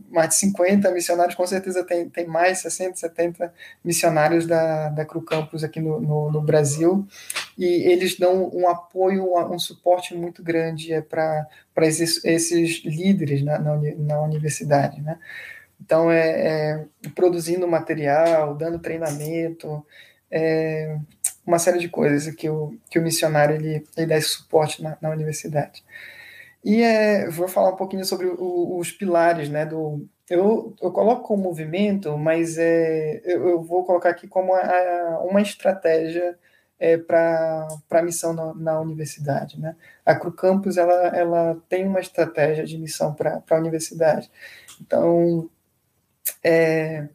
mais de 50 missionários, com certeza tem, tem mais 60, 70 missionários da, da CRU Campus aqui no, no, no Brasil. E eles dão um apoio, um suporte muito grande é, para esses, esses líderes na, na, na universidade, né? Então, é, é, produzindo material, dando treinamento, é, uma série de coisas que o, que o missionário ele, ele dá esse suporte na, na universidade. E é, vou falar um pouquinho sobre o, os pilares, né, do, eu, eu coloco como movimento, mas é, eu, eu vou colocar aqui como a, uma estratégia é, para a missão na, na, universidade. Né? A Cru Campus ela, ela tem uma estratégia de missão para a universidade. Então, é,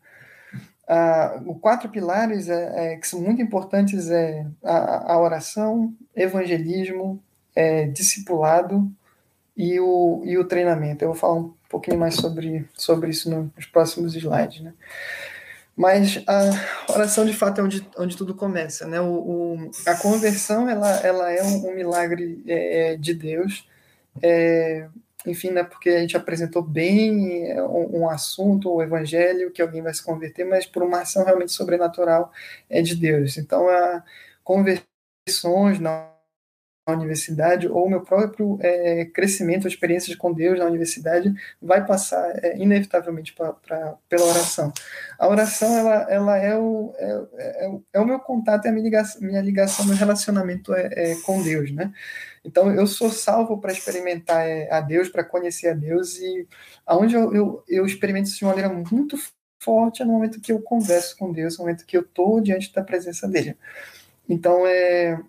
quatro pilares é, é, que são muito importantes é a, a oração, evangelismo, é, discipulado e o, e o treinamento. Eu vou falar um pouquinho mais sobre, sobre isso nos próximos slides. Né? Mas a oração, de fato, é onde, onde tudo começa. Né? O, o a conversão ela, ela é um, um milagre é, de Deus. É, enfim, né, porque a gente apresentou bem é, um, um, assunto, o evangelho, que alguém vai se converter, mas por uma ação realmente sobrenatural é de Deus. Então, a conversões na universidade ou meu próprio é, crescimento, experiências com Deus na universidade vai passar é, inevitavelmente pra, pra, pela oração. A oração ela, ela é, o, é, é, é o meu contato, é a minha ligação, minha ligação, meu relacionamento é, é com Deus, né? Então, eu sou salvo para experimentar é, a Deus, para conhecer a Deus, e aonde eu, eu, eu, experimento isso de uma maneira muito forte é no momento que eu converso com Deus, no momento que eu estou diante da presença dele. Então, é,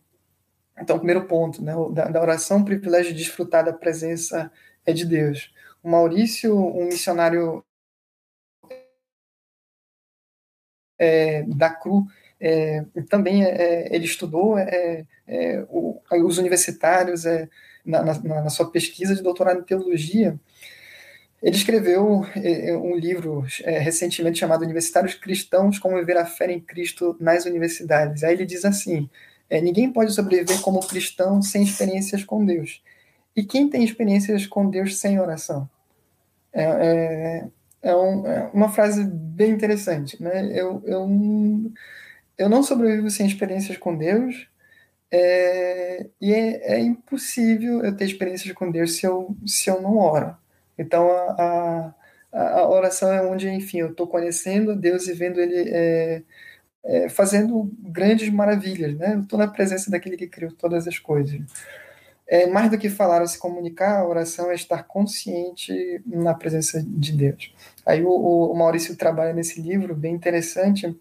então, primeiro ponto, né, da, da oração, o privilégio de desfrutar da presença é de Deus. O Maurício, um missionário é, da CRU, é, também é, é, ele estudou é, é, o, os universitários na, na, na, sua pesquisa de doutorado em teologia. Ele escreveu um livro recentemente chamado Universitários Cristãos: Como Viver a Fé em Cristo nas Universidades. Aí ele diz assim: ninguém pode sobreviver como cristão sem experiências com Deus. E quem tem experiências com Deus sem oração? É, é, é, um, é, uma frase bem interessante. Né? Eu, eu eu não sobrevivo sem experiências com Deus, é, e é, é, impossível eu ter experiências com Deus se eu, se eu não oro. Então, a, a, a oração é onde, enfim, eu estou conhecendo Deus e vendo Ele é, fazendo grandes maravilhas, né? Estou na presença daquele que criou todas as coisas. É, mais do que falar ou se comunicar, a oração é estar consciente na presença de Deus. Aí o, o Maurício trabalha nesse livro, bem interessante,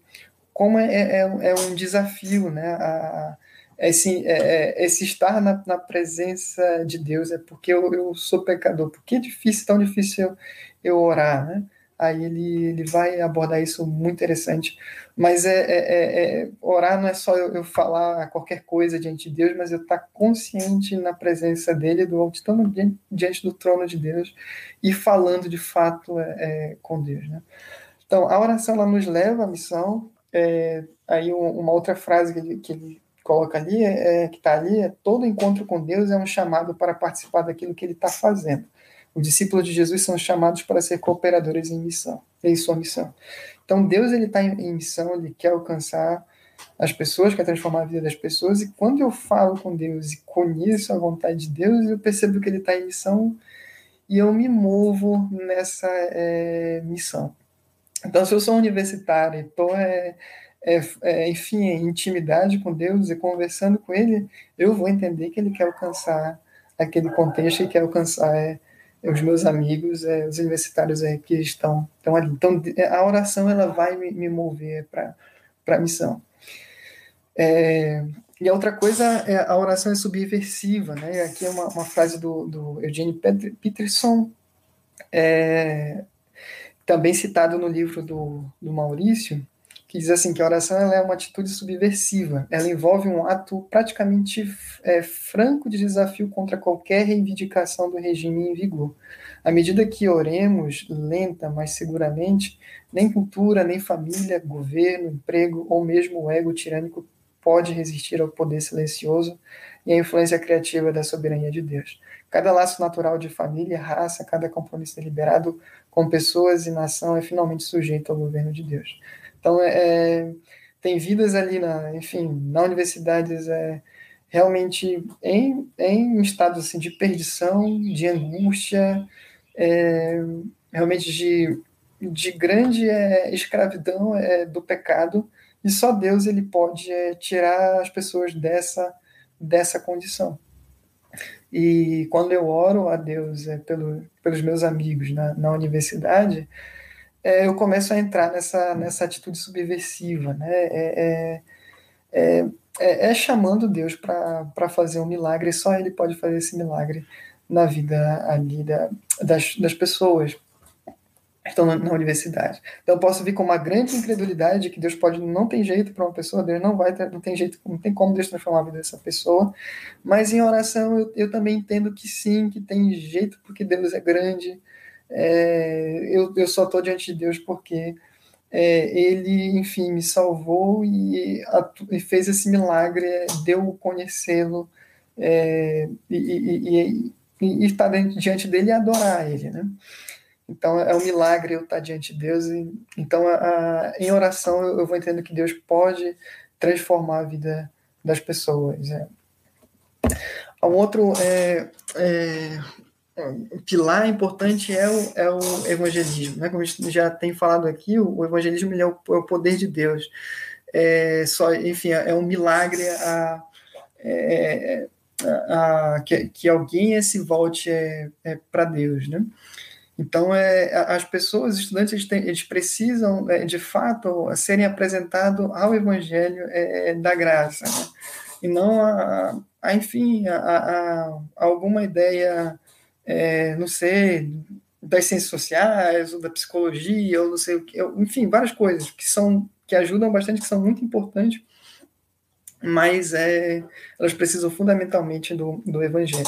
como é, é, é, é um desafio, né? A, esse, é, é, esse estar na, na, presença de Deus é porque eu, eu sou pecador, porque é difícil, tão difícil eu, eu orar, né? Aí ele, ele vai abordar isso muito interessante. Mas é, é, é, é orar não é só eu, eu, falar qualquer coisa diante de Deus, mas eu estar consciente na presença dele, do, estando diante, diante do trono de Deus e falando de fato é, com Deus. Né? Então, a oração ela nos leva à missão, é, aí uma outra frase que ele, que ele coloca ali, é, é que está ali, é todo encontro com Deus é um chamado para participar daquilo que ele está fazendo. Os discípulos de Jesus são chamados para ser cooperadores em missão, em sua missão. Então Deus ele está em, em, missão, ele quer alcançar as pessoas, quer transformar a vida das pessoas, e quando eu falo com Deus e conheço a vontade de Deus, eu percebo que Ele está em missão e eu me movo nessa é, missão. Então, se eu sou universitário e estou, é, é, é, enfim, em intimidade com Deus e conversando com Ele, eu vou entender que Ele quer alcançar aquele contexto e quer alcançar é, os meus amigos, é, os universitários é, que estão, estão ali. Então, a oração ela vai me, me mover para a missão. É, e a outra coisa é a oração é subversiva, né? Aqui é uma, uma frase do, do Peterson, é, também citado no livro do, do Maurício, que diz assim que a oração é uma atitude subversiva. Ela envolve um ato praticamente é, franco de desafio contra qualquer reivindicação do regime em vigor. À medida que oremos, lenta, mas seguramente, nem cultura, nem família, governo, emprego ou mesmo o ego tirânico pode resistir ao poder silencioso e à influência criativa da soberania de Deus. Cada laço natural de família, raça, cada compromisso deliberado com pessoas e nação é finalmente sujeito ao governo de Deus. Então, é, é tem vidas ali, na, enfim, na universidades é, realmente em, em estados assim, de perdição, de angústia, é, realmente de, de grande é, escravidão é, do pecado, e só Deus ele pode é, tirar as pessoas dessa dessa condição. E quando eu oro a Deus é, pelo, pelos meus amigos na, na universidade, é, eu começo a entrar nessa, nessa atitude subversiva, né? É, é, é, é chamando Deus para fazer um milagre, só Ele pode fazer esse milagre na vida ali da, das, das pessoas estão na, na, universidade. Então eu posso vir com uma grande incredulidade que Deus pode não tem jeito para uma pessoa, Deus não vai não tem jeito, não tem como Deus transformar a vida dessa pessoa. Mas em oração eu, eu também entendo que sim, que tem jeito porque Deus é grande. É, eu, eu só estou diante de Deus porque é, Ele, enfim, me salvou e, e fez esse milagre, deu conhecê-lo é, e, estar diante dele e adorar Ele, né? Então é um milagre eu estar diante de Deus. E, então, a, a, em oração, eu, eu, vou entendendo que Deus pode transformar a vida das pessoas. É. Um outro é, é, pilar importante é o, é o evangelismo. Né? Como a gente já tem falado aqui, o, o evangelismo é o, é, o, poder de Deus. É, só, enfim, é um milagre a, é, a, que, que, alguém se volte é, para Deus. Né? Então, é, as pessoas, os estudantes, eles, têm, eles precisam, é, de fato, serem apresentados ao Evangelho é, é, da graça, né? e não a, a enfim, a, a, alguma ideia, é, não sei, das ciências sociais, ou da psicologia, ou não sei o que, enfim, várias coisas que são que ajudam bastante, que são muito importantes, mas é, elas precisam fundamentalmente do, do Evangelho.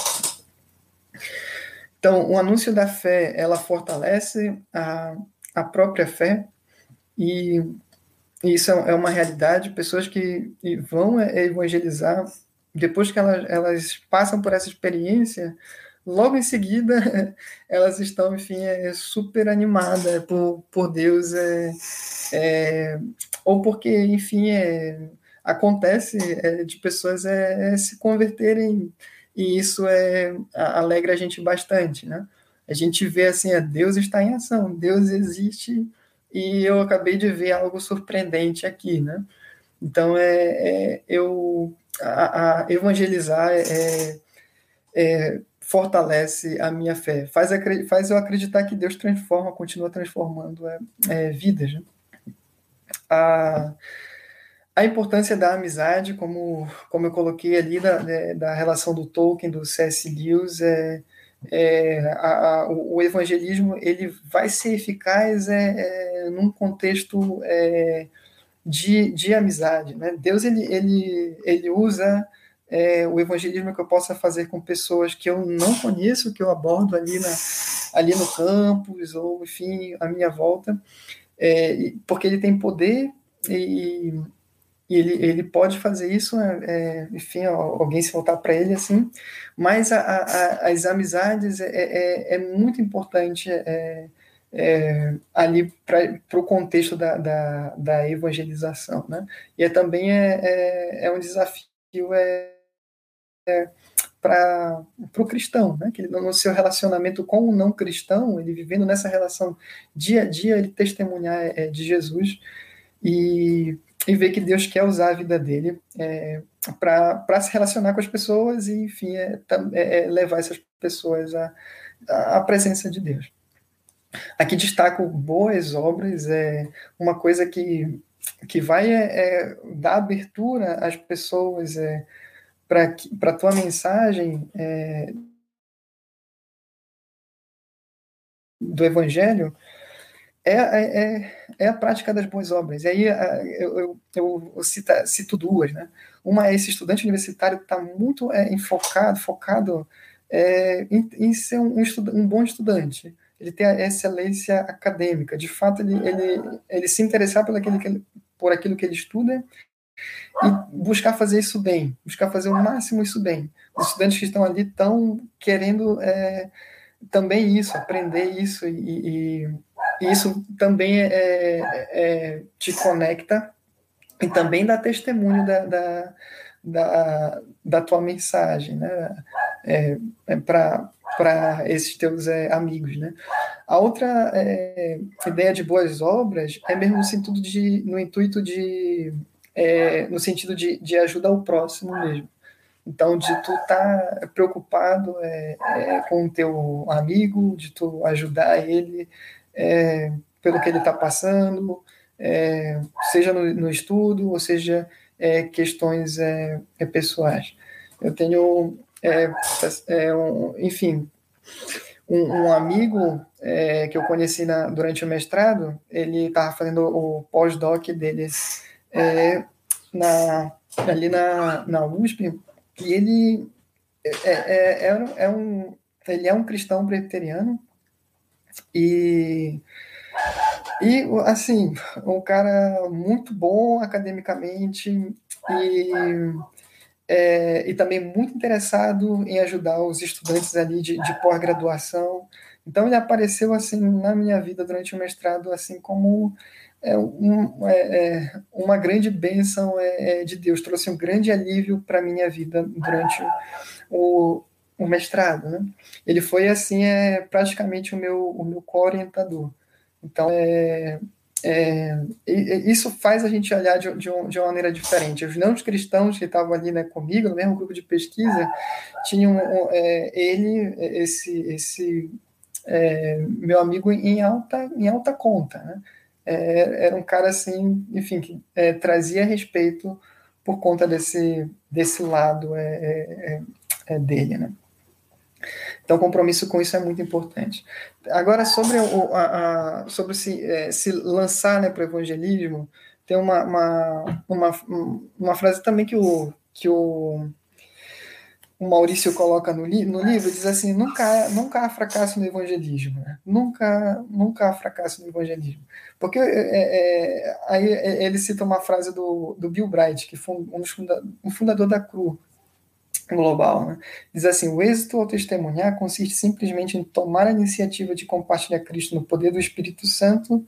Então, o anúncio da fé, ela fortalece a, a própria fé e isso é uma realidade. Pessoas que vão evangelizar, depois que elas, elas passam por essa experiência, logo em seguida <laughs> elas estão, enfim, é, super animadas por, por Deus, é, é, ou porque, enfim, é, acontece é, de pessoas é, é se converterem e isso é alegra a gente bastante, né? A gente vê assim, a Deus está em ação, Deus existe e eu acabei de ver algo surpreendente aqui, né? Então é, é eu a, a evangelizar é, é, fortalece a minha fé, faz, faz eu acreditar que Deus transforma, continua transformando é, é vidas. Né? A, a importância da amizade, como, como eu coloquei ali, da, né, da relação do Tolkien, do C.S. Lewis, é, é, a, a, o evangelismo ele vai ser eficaz é, é, num contexto é, de, de amizade. Né? Deus ele, ele, ele usa é, o evangelismo que eu possa fazer com pessoas que eu não conheço, que eu abordo ali, na, ali no campus, ou enfim, à minha volta, é, porque ele tem poder e, e ele, ele pode fazer isso, é, é enfim, alguém se voltar para ele assim, mas a, a, as amizades é, é, é, muito importante é, é, ali para o contexto da, da, da, evangelização. Né? E é, também é, é, é um desafio é, é para o cristão, né? que no seu relacionamento com o não cristão, ele vivendo nessa relação dia a dia, ele testemunhar é, de Jesus e, e ver que Deus quer usar a vida dele é, para se relacionar com as pessoas e, enfim, é, é, é, levar essas pessoas à, à presença de Deus. Aqui destaco boas obras, é uma coisa que, que vai é dar abertura às pessoas é, para a tua mensagem é, do Evangelho é, é, é, é, a prática das boas obras. E aí eu, eu, eu cito, cito, duas. Né? Uma é esse estudante universitário que está muito é, enfocado, focado é, em, em, ser um, um, bom estudante. Ele tem a excelência acadêmica. De fato, ele, ele, ele se interessar por aquilo, que ele, por aquilo que ele estuda e buscar fazer isso bem, buscar fazer o máximo isso bem. Os estudantes que estão ali estão querendo é, também isso, aprender isso, e, e, e isso também é, é, é, te conecta e também dá testemunho da, da, da, da tua mensagem, né? É, é para esses teus é, amigos, né? A outra é, ideia de boas obras é mesmo no sentido de, no intuito de, é, no sentido de, de ajudar o próximo mesmo. Então, de tu estar tá preocupado é, é, com o teu amigo, de tu ajudar ele é, pelo que ele está passando, é, seja no, no, estudo, ou seja, é, questões é, pessoais. Eu tenho, um, enfim, um, um amigo que eu conheci na, durante o mestrado, ele estava fazendo o pós-doc deles na, ali na, na USP, e ele é, é, é, é um, ele é um cristão presbiteriano e, e assim, um cara muito bom academicamente e, é, e também muito interessado em ajudar os estudantes ali de, de pós-graduação. Então ele apareceu assim na minha vida durante o mestrado assim como é, um, é, é, uma grande bênção é, é, de Deus, trouxe um grande alívio para a minha vida durante o, o mestrado. Né? Ele foi, assim, é, praticamente o meu, o meu co-orientador. Então, é, é, isso faz a gente olhar de, de, de, uma maneira diferente. Os não cristãos que estavam ali né, comigo, no mesmo grupo de pesquisa, tinham é, ele, esse, esse é, meu amigo, em alta, em alta conta. Né? É, era um cara assim, enfim, que é, trazia respeito por conta desse, desse lado é, é, é, é dele, né? Então, compromisso com isso é muito importante. Agora, sobre, o, a, a, sobre se, se lançar né, para o evangelismo, tem uma, uma, uma, uma frase também que o, que o o Maurício coloca no, li no livro, diz assim, nunca, nunca há fracasso no evangelismo, né? nunca, nunca há fracasso no evangelismo. Porque é, é, aí ele cita uma frase do, do Bill Bright, que foi um, dos funda um fundador da CRU global, né? diz assim, o êxito ao testemunhar consiste simplesmente em tomar a iniciativa de compartilhar Cristo no poder do Espírito Santo,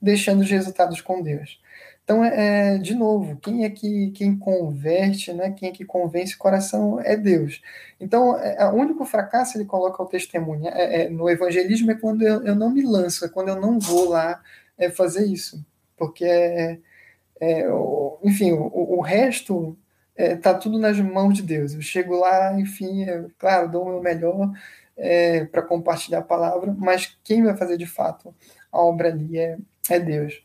deixando os resultados com Deus. Então, é, é, de novo, quem é que quem converte, né? quem é que convence o coração é Deus. Então, é, o único fracasso ele coloca o testemunho é, é, no evangelismo é quando eu, eu, não me lanço, é quando eu não vou lá é, fazer isso. Porque, é, é enfim, o, o resto está tudo nas mãos de Deus. Eu chego lá, enfim, claro, dou o meu melhor para compartilhar a palavra, mas quem vai fazer de fato a obra ali é, é Deus.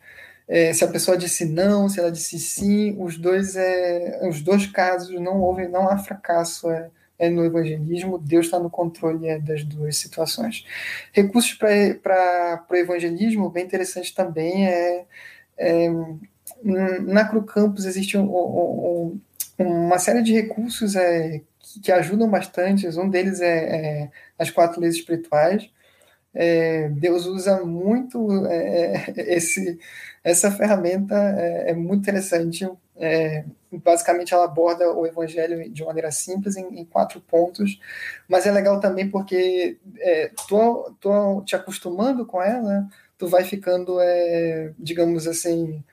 É, se a pessoa disse não, se ela disse sim, os dois, é, os dois casos não houve, não há fracasso é, é no evangelismo, Deus está no controle é, das duas situações. Recursos para o evangelismo, bem interessante também, é, é na Cru Campus existe um, um, uma série de recursos é, que, que, ajudam bastante, um deles é, é as quatro leis espirituais, é, Deus usa muito <laughs> esse, essa ferramenta, é, é muito interessante. É, basicamente ela aborda o evangelho de maneira simples em, em quatro pontos, mas é legal também porque é, tô te acostumando com ela, tu vai ficando, é, digamos assim,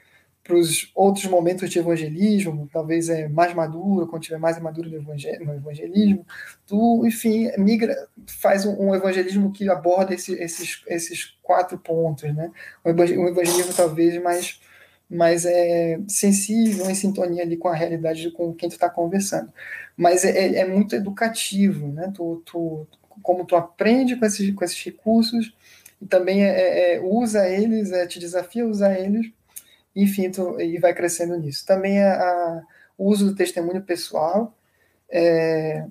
para os outros momentos de evangelismo, talvez é mais maduro, quando tiver mais maduro no, evangelismo, tu, enfim, migra, faz um, um evangelismo que aborda esse, esses, esses quatro pontos, né? Um evangelismo talvez mais, mais é, sensível, em sintonia ali com a realidade com quem tu está conversando. Mas é, é, é, muito educativo, né? Tu, tu, como tu aprende com esses, com esses recursos e também é, é, é usa eles, te desafia a usar eles enfim, tu, e vai crescendo nisso. Também a, a, o uso do testemunho pessoal, é,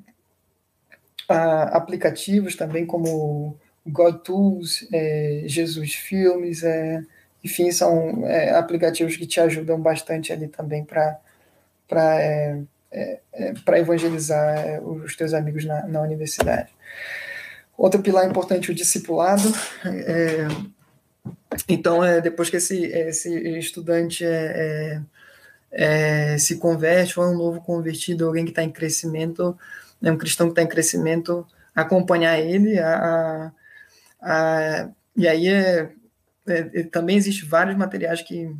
a, aplicativos também como God Tools, é, Jesus Filmes, é, enfim, são é, aplicativos que te ajudam bastante ali também para para é, é evangelizar os teus amigos na, na universidade. Outro pilar importante, o discipulado. É, então, é, depois que esse, esse estudante é, é, é, se converte, ou é um novo convertido, alguém que está em crescimento, é um cristão que está em crescimento, acompanhar ele, a, a, a e aí é, é, também existe vários materiais que,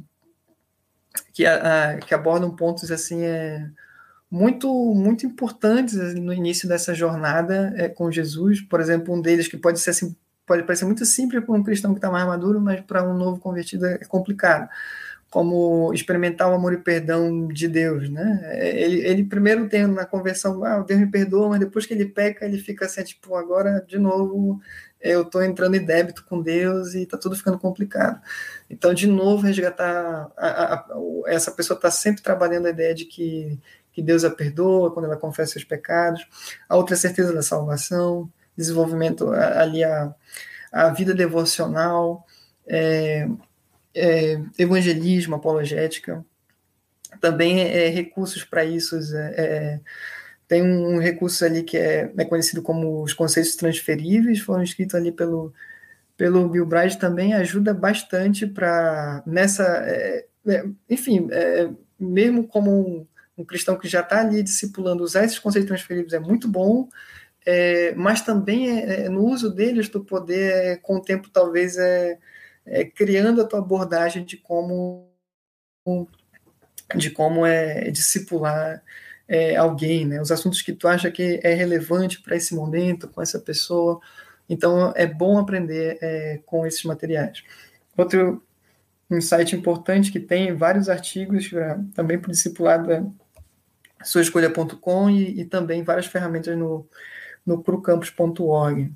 que, a, que abordam pontos assim é, muito muito importantes no início dessa jornada é, com Jesus. Por exemplo, um deles que pode ser assim, pode parecer muito simples para um cristão que está mais maduro, mas para um novo convertido é complicado. Como experimentar o amor e perdão de Deus, né? Ele, ele primeiro tem na conversão, ah, Deus me perdoa, mas depois que ele peca, ele fica assim, tipo, agora de novo eu estou entrando em débito com Deus e está tudo ficando complicado. Então, de novo, resgatar. A, a, a, essa pessoa está sempre trabalhando a ideia de que, que Deus a perdoa quando ela confessa seus pecados. A outra é certeza da salvação desenvolvimento ali a, a vida devocional, é, é, evangelismo, apologética, também é, recursos para isso. É, é, tem um recurso ali que é, é, conhecido como os conceitos transferíveis, foram escritos ali pelo, pelo Bill Bright, também ajuda bastante para nessa. É, enfim, mesmo como um, um cristão que já está ali discipulando, usar esses conceitos transferíveis é muito bom, é, mas também é, é, no uso deles tu poder, com o tempo, talvez, é, é, criando a tua abordagem de como de como é discipular é, alguém, né? Os assuntos que tu acha que é relevante para esse momento, com essa pessoa. Então, é bom aprender com esses materiais. Outro insight importante que tem vários artigos pra, também para o discipulado é suaescolha.com e, e também várias ferramentas no, no procampus.org.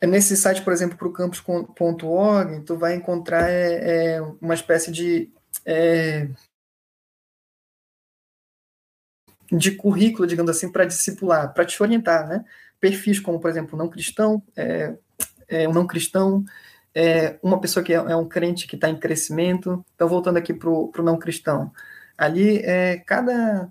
É nesse site, por exemplo, procampus.org, tu vai encontrar é, é, uma espécie de é, de currículo, digamos assim, para discipular, para te orientar, né? Perfis como, por exemplo, não cristão, é, é um não cristão, é, uma pessoa que é, é um crente que está em crescimento. Então, voltando aqui para o não cristão, ali é, cada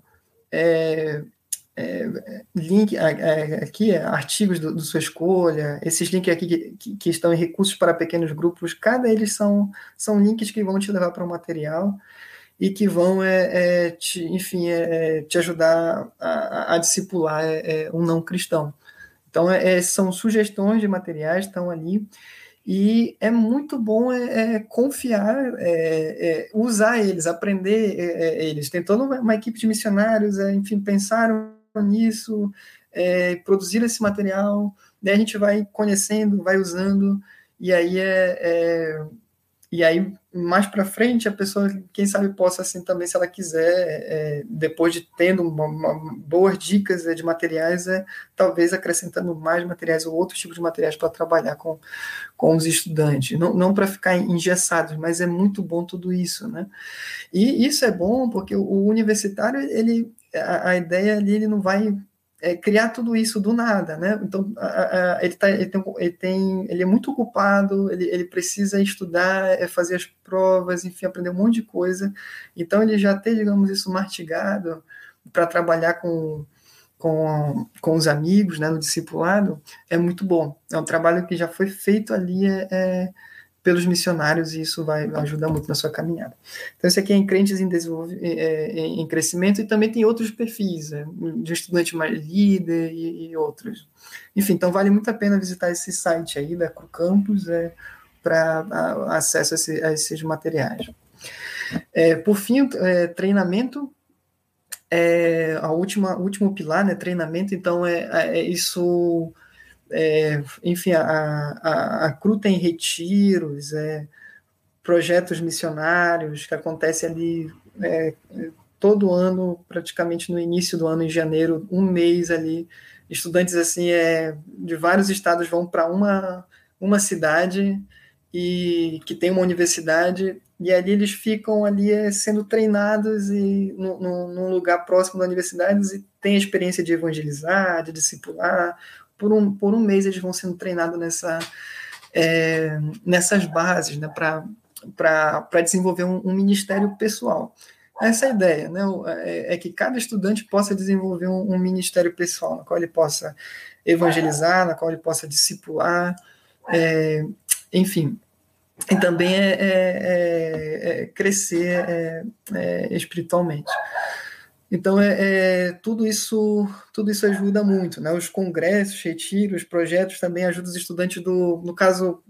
é, é, link é, aqui, é, artigos do, do, sua escolha, esses links aqui que, que, estão em recursos para pequenos grupos, cada eles são, são links que vão te levar para um material e que vão, é, é te, enfim, é, te ajudar a, a discipular um não cristão. Então, são sugestões de materiais, estão ali, e é muito bom é, é confiar, é, é, usar eles, aprender eles. Tem toda uma equipe de missionários, enfim, pensaram nisso, é, produzir esse material, daí a gente vai conhecendo, vai usando, e aí é, é e aí mais para frente a pessoa, quem sabe possa assim também, se ela quiser, é, depois de tendo uma, uma, boas dicas é, de materiais, é, talvez acrescentando mais materiais ou outros tipos de materiais para trabalhar com, com os estudantes, não, não para ficar engessados, mas é muito bom tudo isso, né? E isso é bom porque o universitário ele a, a ideia ali ele não vai é, criar tudo isso do nada, né? Então a, a, ele, tá, ele, tem, ele, tem, ele é muito ocupado, ele, ele precisa estudar, é, fazer as provas, enfim, aprender um monte de coisa. Então ele já tem, digamos, isso mastigado para trabalhar com, com, com os amigos, né, no discipulado, é muito bom. É um trabalho que já foi feito ali é, é pelos missionários e isso vai ajudar muito na sua caminhada. Então, esse aqui é em crentes em, é, em crescimento e também tem outros perfis, é, de estudante mais líder e, e, outros. Enfim, então vale muito a pena visitar esse site aí da Campus é, para acesso a, esse, a, esses materiais. É, por fim, é, treinamento é a última último pilar, né? Treinamento. Então é, é isso é, enfim, a, a, a CRU tem retiros, é, projetos missionários que acontecem ali é, todo ano, praticamente no início do ano, em janeiro, um mês ali. Estudantes assim é, de vários estados vão para uma, uma cidade e que tem uma universidade e ali eles ficam ali é, sendo treinados e num lugar próximo da universidade e tem a experiência de evangelizar, de discipular, por um, por um mês eles vão sendo treinados nessa, é, nessas bases, né, para desenvolver um, um, ministério pessoal. Essa é a ideia, né, é, é que cada estudante possa desenvolver um, um, ministério pessoal, na qual ele possa evangelizar, na qual ele possa discipular, é, enfim, e também é, é, é, é crescer espiritualmente. Então, é, é, tudo isso tudo isso ajuda muito, né? Os congressos, retiros, projetos também ajudam os estudantes do, no caso,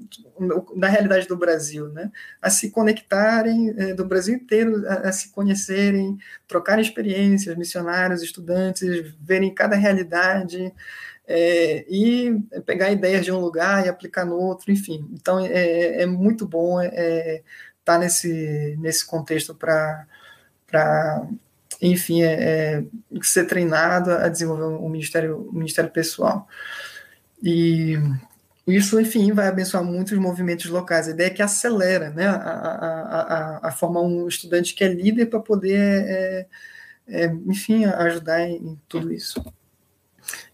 da realidade do Brasil, né? A se conectarem é, do Brasil inteiro, a, a, se conhecerem, trocarem experiências, missionários, estudantes, verem cada realidade é, e pegar ideias de um lugar e aplicar no outro, enfim. Então, é, é muito bom estar é, tá nesse, nesse contexto para enfim, é, é, ser treinado a desenvolver um ministério, ministério pessoal. E isso, enfim, vai abençoar muitos movimentos locais. A ideia é que acelera né, a, a, a, a formar um estudante que é líder para poder, é, é, enfim, ajudar em, em tudo isso.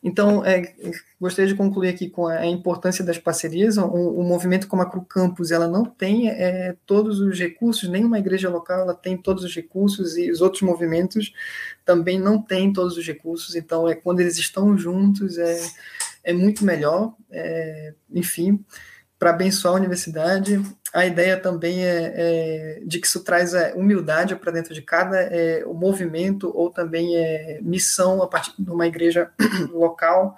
Então, é, gostaria de concluir aqui com a importância das parcerias. O, o movimento como a Cru Campus, ela não tem é, todos os recursos, nenhuma igreja local ela tem todos os recursos e os outros movimentos também não têm todos os recursos. Então, é quando eles estão juntos é, é muito melhor. É, enfim, para abençoar a universidade. A ideia também é, é de que isso traz é, humildade para dentro de cada é, o movimento ou também é, missão a partir de uma igreja <clears throat> local,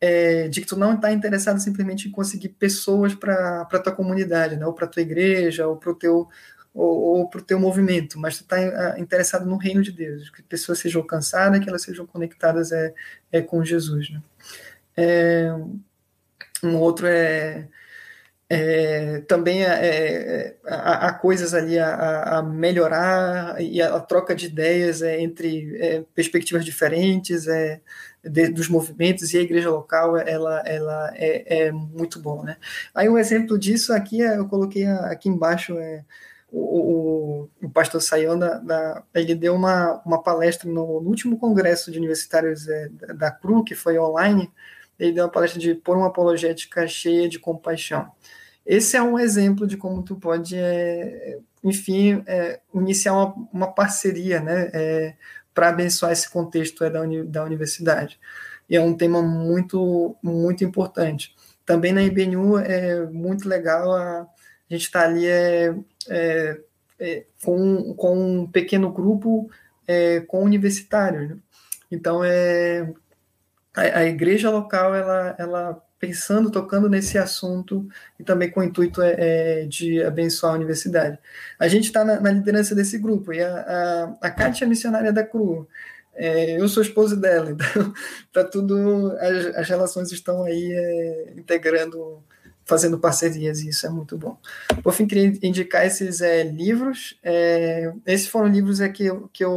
é, de que tu não está interessado simplesmente em conseguir pessoas para a tua comunidade, né, ou para a tua igreja, ou para o teu ou, ou para o teu movimento, mas tu está interessado no reino de Deus, que pessoas sejam alcançadas, que elas sejam conectadas é, é com Jesus. Né? É, um outro é é, também é, é, há, há, coisas ali a, a, melhorar e a, a, troca de ideias é, entre é, perspectivas diferentes é, de, dos movimentos e a igreja local ela, ela é, é, muito bom, né? Aí um exemplo disso aqui eu coloquei aqui embaixo é o, o, o pastor Sayanda da, ele deu uma, uma palestra no, no último congresso de universitários da CRU que foi online ele deu uma palestra de por uma apologética cheia de compaixão. Esse é um exemplo de como tu pode, é, enfim, é, iniciar uma, uma, parceria, né, é, para abençoar esse contexto é, da, uni, da universidade. E é um tema muito, muito importante. Também na IBNU é muito legal a, a gente estar tá ali é, é, com, com um pequeno grupo com universitários. Né? Então, é, a, a, igreja local ela, ela pensando, tocando nesse assunto e também com o intuito é, é de abençoar a universidade. A gente está na, na, liderança desse grupo e a, a, a Kátia é missionária da CRU. É, eu sou esposo dela, <laughs> então tá tudo, as, as relações estão aí é, integrando, fazendo parcerias e isso é muito bom. Por fim, queria indicar esses é, livros. É, esses foram livros é, que, eu, que eu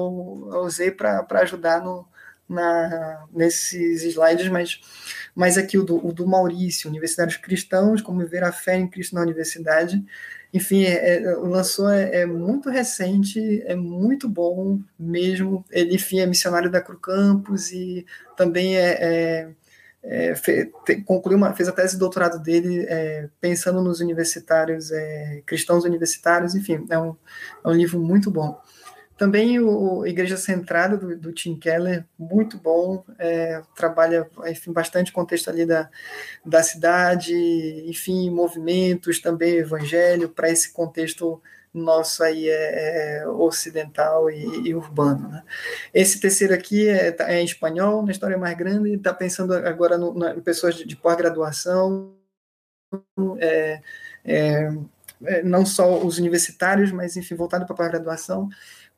usei para ajudar no, na, nesses slides, mas, mas aqui o do, o do Maurício, Universitários Cristãos, como ver a fé em Cristo na universidade. Enfim, é, é, lançou, é, é, muito recente, é muito bom mesmo. Ele, enfim, é missionário da Cru Campus e também é, é, é fe, te, concluiu uma, fez a tese de doutorado dele é, pensando nos universitários, cristãos universitários, enfim, é um, é um livro muito bom. Também o Igreja Centrada do, do Tim Keller, muito bom, é, trabalha enfim, bastante contexto ali da, da cidade, enfim, movimentos, também evangelho, para esse contexto nosso aí é, é ocidental e, e urbano. Né? Esse terceiro aqui é, tá, é, em espanhol, na história mais grande, está pensando agora no, em pessoas de, de pós-graduação, é, é, é, não só os universitários, mas enfim, voltado para a pós-graduação.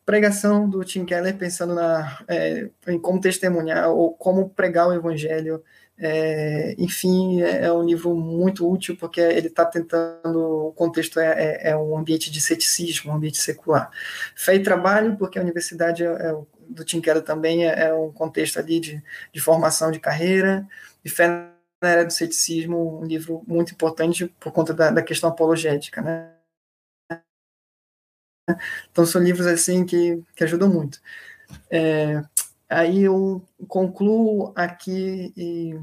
Pregação do Tim Keller pensando na, é, em como testemunhar ou como pregar o evangelho é, enfim, é, é, um livro muito útil porque ele está tentando. O contexto é, é, é, um ambiente de ceticismo, um ambiente secular. Fé e trabalho, porque a universidade é, do Tim Keller também é, um contexto ali de, de formação de carreira. E Fé na Era do Ceticismo, um livro muito importante por conta da, da questão apologética. Né? Então, são livros assim que, que ajudam muito. É, Aí eu concluo aqui e,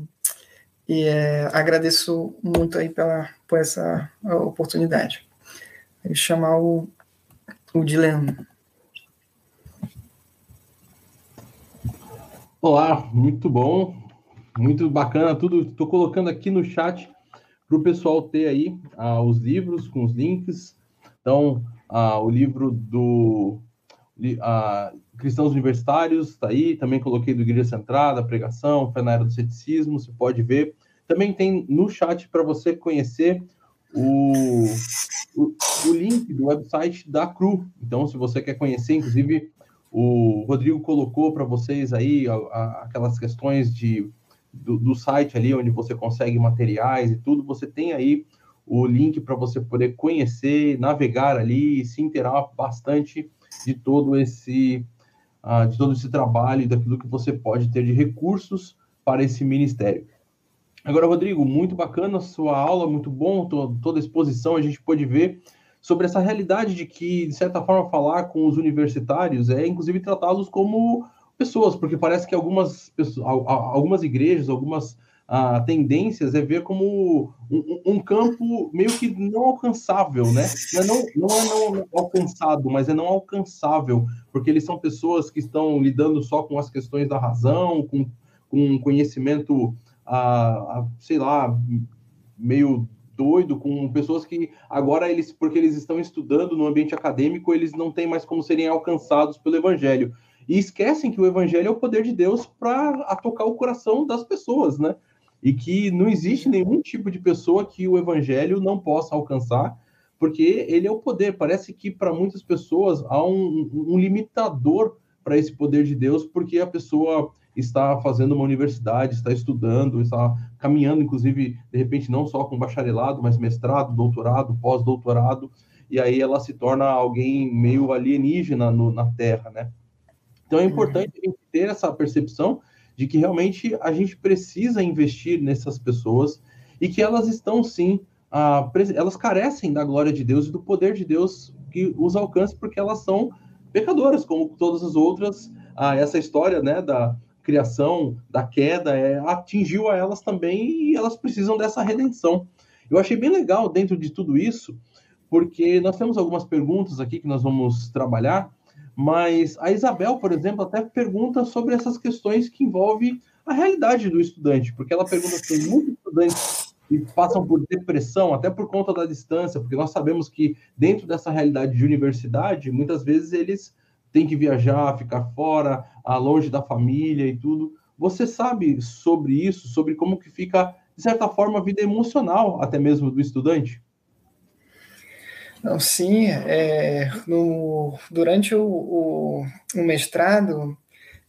e é, agradeço muito aí pela, por essa oportunidade. Vou chamar o, o Dileão. Olá, muito bom, muito bacana tudo. Estou colocando aqui no chat para o pessoal ter aí ah, os livros com os links. Então, ah, o livro do ah, Cristãos Universitários, está aí, também coloquei do Igreja Centrada, Pregação, Fé na Era do Ceticismo, você pode ver. Também tem no chat para você conhecer o, o, o, link do website da CRU. Então, se você quer conhecer, inclusive, o Rodrigo colocou para vocês aí a, a, aquelas questões de, do, do, site ali, onde você consegue materiais e tudo. Você tem aí o link para você poder conhecer, navegar ali, se inteirar bastante de todo esse uh, de todo esse trabalho e daquilo que você pode ter de recursos para esse ministério. Agora, Rodrigo, muito bacana a sua aula, muito bom, toda a exposição a gente pôde ver sobre essa realidade de que, de certa forma, falar com os universitários é, inclusive, tratá-los como pessoas, porque parece que algumas, pessoas, algumas igrejas, algumas a tendências é ver como um, um, campo meio que não alcançável, né? Não, é não, não é não alcançado, mas é não alcançável, porque eles são pessoas que estão lidando só com as questões da razão, com, com conhecimento, ah, sei lá, meio doido, com pessoas que agora eles, porque eles estão estudando no ambiente acadêmico, eles não têm mais como serem alcançados pelo evangelho. E esquecem que o evangelho é o poder de Deus para tocar o coração das pessoas, né? E que não existe nenhum tipo de pessoa que o evangelho não possa alcançar, porque ele é o poder. Parece que para muitas pessoas há um, um limitador para esse poder de Deus, porque a pessoa está fazendo uma universidade, está estudando, está caminhando, inclusive, de repente, não só com bacharelado, mas mestrado, doutorado, pós-doutorado, e aí ela se torna alguém meio alienígena no, na Terra, né? Então é importante a gente ter essa percepção de que realmente a gente precisa investir nessas pessoas e que elas estão sim, uh, elas carecem da glória de Deus e do poder de Deus que os alcance, porque elas são pecadoras, como todas as outras. Uh, essa história né, da criação, da queda, é, atingiu a elas também e elas precisam dessa redenção. Eu achei bem legal dentro de tudo isso, porque nós temos algumas perguntas aqui que nós vamos trabalhar. Mas a Isabel, por exemplo, até pergunta sobre essas questões que envolvem a realidade do estudante, porque ela pergunta se tem muitos estudantes que passam por depressão, até por conta da distância, porque nós sabemos que dentro dessa realidade de universidade, muitas vezes eles têm que viajar, ficar fora, longe da família e tudo. Você sabe sobre isso, sobre como que fica, de certa forma, a vida emocional até mesmo do estudante? Não, sim, é, no, durante o, o, o mestrado,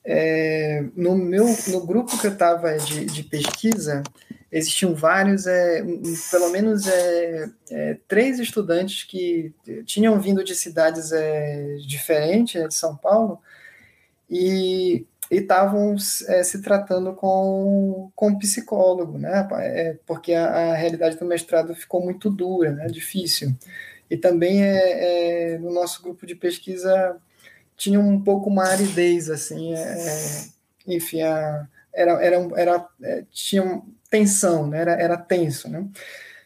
é, no meu no grupo que eu estava de, de, pesquisa, existiam vários, é, pelo menos é, é, três estudantes que tinham vindo de cidades é, diferentes, né, de São Paulo, e estavam é, se tratando com, com psicólogo, né? Porque a, a, realidade do mestrado ficou muito dura, né? difícil. E também é, é, no nosso grupo de pesquisa tinha um pouco uma aridez, assim, é, é enfim, a, era, era, era, é, tinha tensão, né? era, era tenso, né?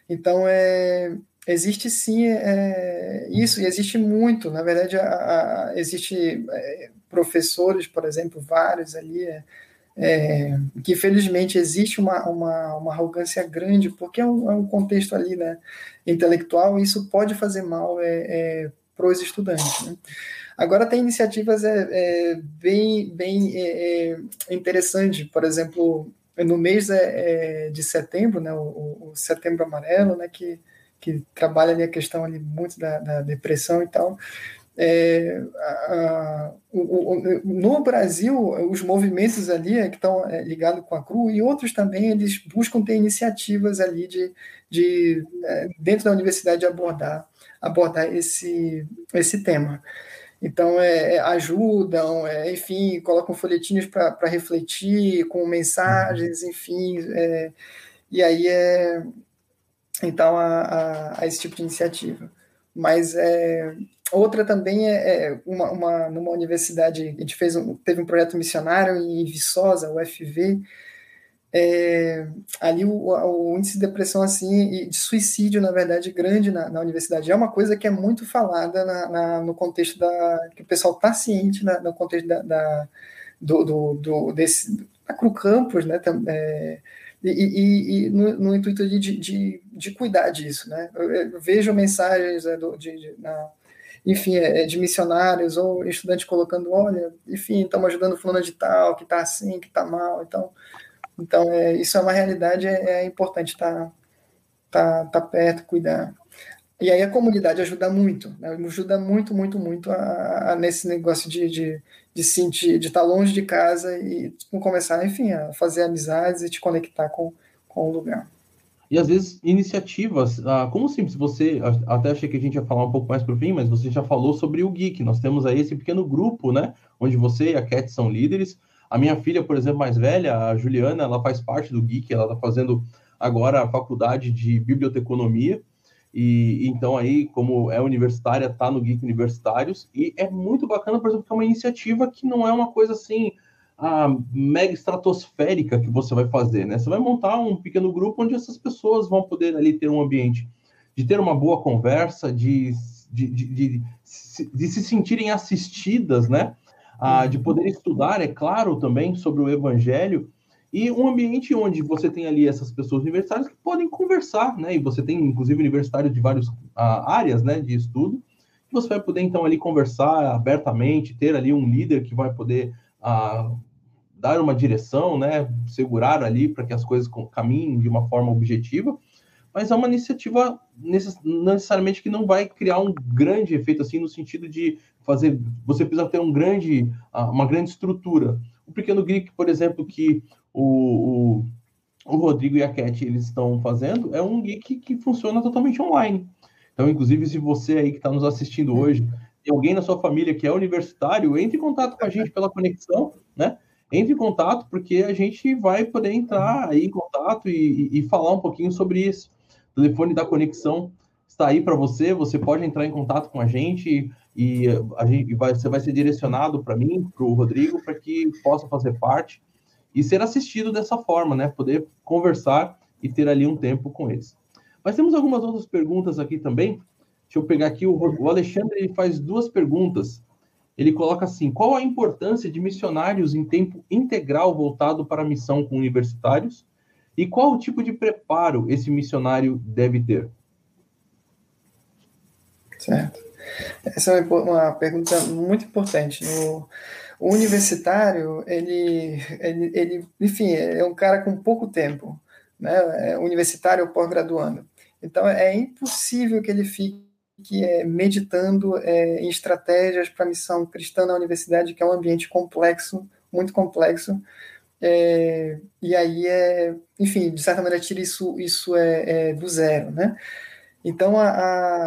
Então, é, existe sim é, isso, e existe muito. Na verdade, a, a, existe é, professores, por exemplo, vários ali, é, é, que felizmente existe uma, uma, uma, arrogância grande, porque é um, é um, contexto ali né, intelectual, e isso pode fazer mal é, para os estudantes. Né? Agora tem iniciativas bem, bem interessantes, por exemplo, no mês de setembro, né, o, o Setembro Amarelo, né, que que trabalha ali a questão ali muito da, da depressão e tal. É, a, o, o, no Brasil, os movimentos ali é, que estão é, ligados com a CRU e outros também, eles buscam ter iniciativas ali de, de é, dentro da universidade abordar, abordar esse, esse tema. Então, é, é ajudam, é, enfim, colocam folhetinhos para refletir, com mensagens, enfim, e aí é, então a, a, a, esse tipo de iniciativa. Mas é, outra também é, é uma, uma, numa universidade, a gente fez um, teve um projeto missionário em Viçosa, o FV, é, ali o, o, índice de depressão assim e de suicídio na verdade grande na, na universidade é uma coisa que é muito falada na, na, no contexto da que o pessoal está ciente no contexto da, da do, do, do, desse da Cru Campus né é, e, e, e no, no, intuito de, de, de, cuidar disso, né? Eu, eu vejo mensagens é, do, de, de na, enfim, é, é, de missionários ou estudantes colocando, olha, enfim, estamos ajudando fulano de tal, que está assim, que está mal, então, então é, isso é uma realidade, é, é importante estar tá, tá, tá perto, cuidar. E aí a comunidade ajuda muito, né? ajuda muito, muito, muito a, a nesse negócio de, de, de sentir, de estar longe de casa e começar, enfim, a fazer amizades e te conectar com, com o lugar. E às vezes iniciativas, ah, como simples, você, até achei que a gente ia falar um pouco mais para o fim, mas você já falou sobre o Geek, nós temos aí esse pequeno grupo, né, onde você e a Cat são líderes, a minha filha, por exemplo, mais velha, a Juliana, ela faz parte do Geek, ela está fazendo agora a faculdade de biblioteconomia, e então aí, como é universitária, tá no Geek Universitários, e é muito bacana, por exemplo, que é uma iniciativa que não é uma coisa assim a mega estratosférica que você vai fazer, né? Você vai montar um pequeno grupo onde essas pessoas vão poder ali ter um ambiente de ter uma boa conversa, de, de, de, de, de se sentirem assistidas, né? Ah, de poder estudar, é claro, também sobre o evangelho e um ambiente onde você tem ali essas pessoas universitárias que podem conversar, né? E você tem, inclusive, universitários de várias uh, áreas, né, de estudo, que você vai poder, então, ali conversar abertamente, ter ali um líder que vai poder uh, dar uma direção, né? Segurar ali para que as coisas caminhem de uma forma objetiva. Mas é uma iniciativa necess necessariamente que não vai criar um grande efeito, assim, no sentido de fazer... Você precisa ter um grande, uma grande estrutura. O Pequeno Greek, por exemplo, que o, o, o Rodrigo e a Cat eles estão fazendo, é um geek que funciona totalmente online. Então, inclusive, se você aí que está nos assistindo hoje, tem alguém na sua família que é universitário, entre em contato com a gente pela conexão, né? Entre em contato, porque a gente vai poder entrar aí em contato e, e, e falar um pouquinho sobre isso. O telefone da conexão está aí para você, você pode entrar em contato com a gente e a gente vai, você vai ser direcionado para mim, para o Rodrigo, para que possa fazer parte e ser assistido dessa forma, né? Poder conversar e ter ali um tempo com eles. Mas temos algumas outras perguntas aqui também. Deixa eu pegar aqui, o Alexandre ele faz duas perguntas. Ele coloca assim: qual a importância de missionários em tempo integral voltado para a missão com universitários? E qual o tipo de preparo esse missionário deve ter? Certo. Essa é uma pergunta muito importante. O universitário, ele, ele, ele, enfim, é um cara com pouco tempo, né? É universitário ou pós-graduando. Então, é impossível que ele fique é, meditando é, em estratégias para a missão cristã na universidade, que é um ambiente complexo, muito complexo. É, e aí, é, enfim, de certa maneira, tira isso, isso é, é do zero, né? Então, a,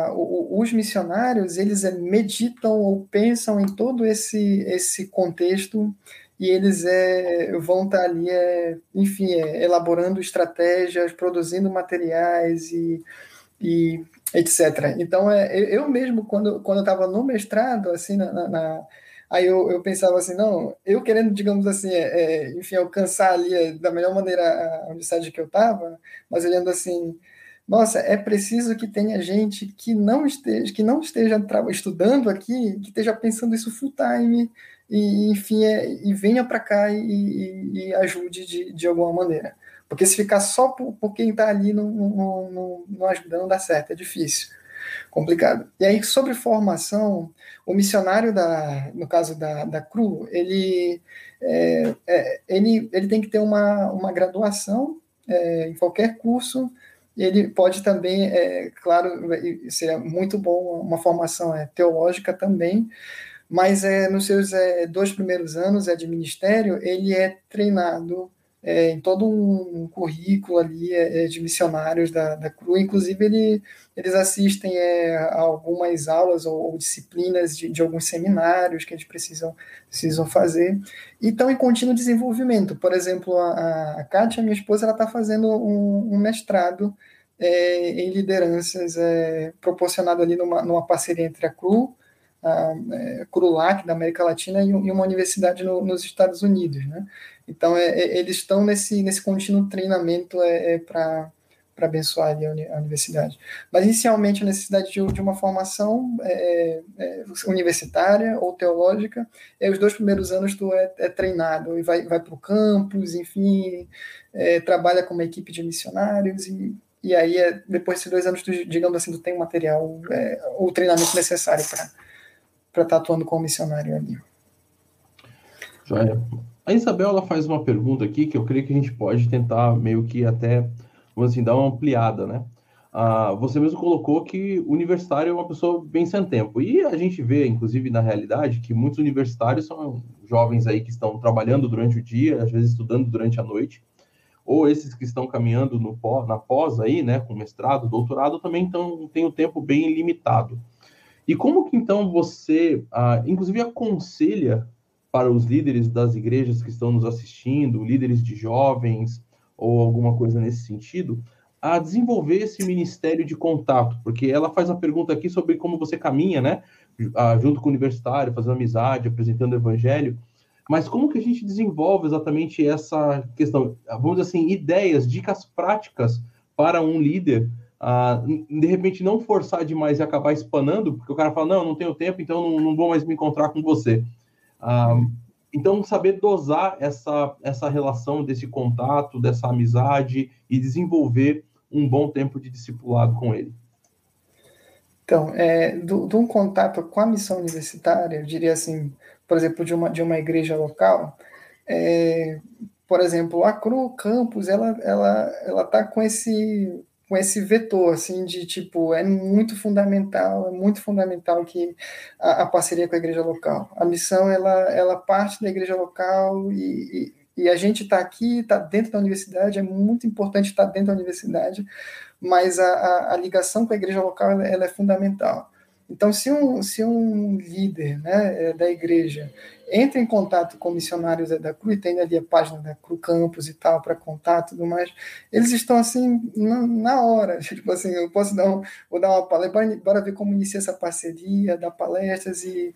a, os missionários, eles é, meditam ou pensam em todo esse, esse contexto e eles é, vão estar ali, é, enfim, é, elaborando estratégias, produzindo materiais e, e etc. Então, é, eu mesmo, quando, quando eu estava no mestrado, assim, na, na aí eu, eu, pensava assim, não, eu querendo, digamos assim, é, é enfim, alcançar ali é, da melhor maneira a universidade que eu estava, mas olhando assim, nossa, é preciso que tenha gente que não esteja, que não esteja estudando aqui, que esteja pensando isso full time, e enfim, é, e venha para cá e, e, e, ajude de, de alguma maneira. Porque se ficar só por, por quem está ali não, não, não, não ajuda, não dá certo, é difícil, complicado. E aí, sobre formação, o missionário, da, no caso da, da CRU, ele, é, é, ele, ele tem que ter uma, uma graduação é, em qualquer curso, ele pode também, é, claro, seria muito bom uma formação é, teológica também, mas é, nos seus é, dois primeiros anos é, de ministério, ele é treinado é, em todo um, currículo ali é, é, de missionários da, da CRU, inclusive ele, eles assistem é, a algumas aulas ou, ou disciplinas de, de, alguns seminários que eles precisam, precisam fazer, e estão em contínuo desenvolvimento. Por exemplo, a, a Kátia, minha esposa, ela está fazendo um, um mestrado é, em lideranças é, proporcionado ali numa, numa parceria entre a CRU, a é, da América Latina e, uma universidade no, nos Estados Unidos, né? Então, é, é, eles estão nesse, nesse contínuo treinamento é, é para para abençoar ali a, universidade. Mas, inicialmente, a necessidade de, de uma formação é, universitária ou teológica, é, os dois primeiros anos tu é, treinado e vai, vai para o campus, enfim, trabalha com uma equipe de missionários e, e aí, depois desses dois anos, tu, digamos assim, tu tem o material, é, o treinamento necessário para estar tá atuando como missionário ali. Joia. A Isabel ela faz uma pergunta aqui que eu creio que a gente pode tentar meio que até, vamos assim, dar uma ampliada, né? Ah, você mesmo colocou que o universitário é uma pessoa bem sem tempo. E a gente vê, inclusive, na realidade, que muitos universitários são jovens aí que estão trabalhando durante o dia, às vezes estudando durante a noite, ou esses que estão caminhando no, na pós aí, né, com mestrado, doutorado, também têm o tempo bem limitado. E como que então você, ah, inclusive, aconselha para os líderes das igrejas que estão nos assistindo, líderes de jovens ou alguma coisa nesse sentido, a desenvolver esse ministério de contato, porque ela faz uma pergunta aqui sobre como você caminha, né, junto com o universitário, fazendo amizade, apresentando o evangelho, mas como que a gente desenvolve exatamente essa questão, vamos dizer assim, ideias, dicas práticas para um líder, de repente não forçar demais e acabar espanando, porque o cara fala, não, não tenho tempo, então não, não vou mais me encontrar com você. Ah, então, saber dosar essa, essa relação desse contato, dessa amizade e desenvolver um bom tempo de discipulado com ele. Então, é, do, de um contato com a missão universitária, eu diria assim, por exemplo, de uma, de uma igreja local, é, por exemplo, a Cru Campus, ela ela ela está com esse com esse vetor, assim, de tipo, é muito fundamental, é muito fundamental que a, a parceria com a igreja local. A missão, ela, ela parte da igreja local e, e, e a gente está aqui, está dentro da universidade, é muito importante estar dentro da universidade, mas a, a, a ligação com a igreja local, ela, ela é fundamental. Então, se um, se um líder né, é, da igreja entra em contato com missionários da CRU, e tem ali a página da CRU Campus e tal, para contato e tudo mais, eles estão assim, na, na, hora. <laughs> Tipo assim, eu posso dar, um, vou dar uma palestra, bora ver como inicia essa parceria, dar palestras e,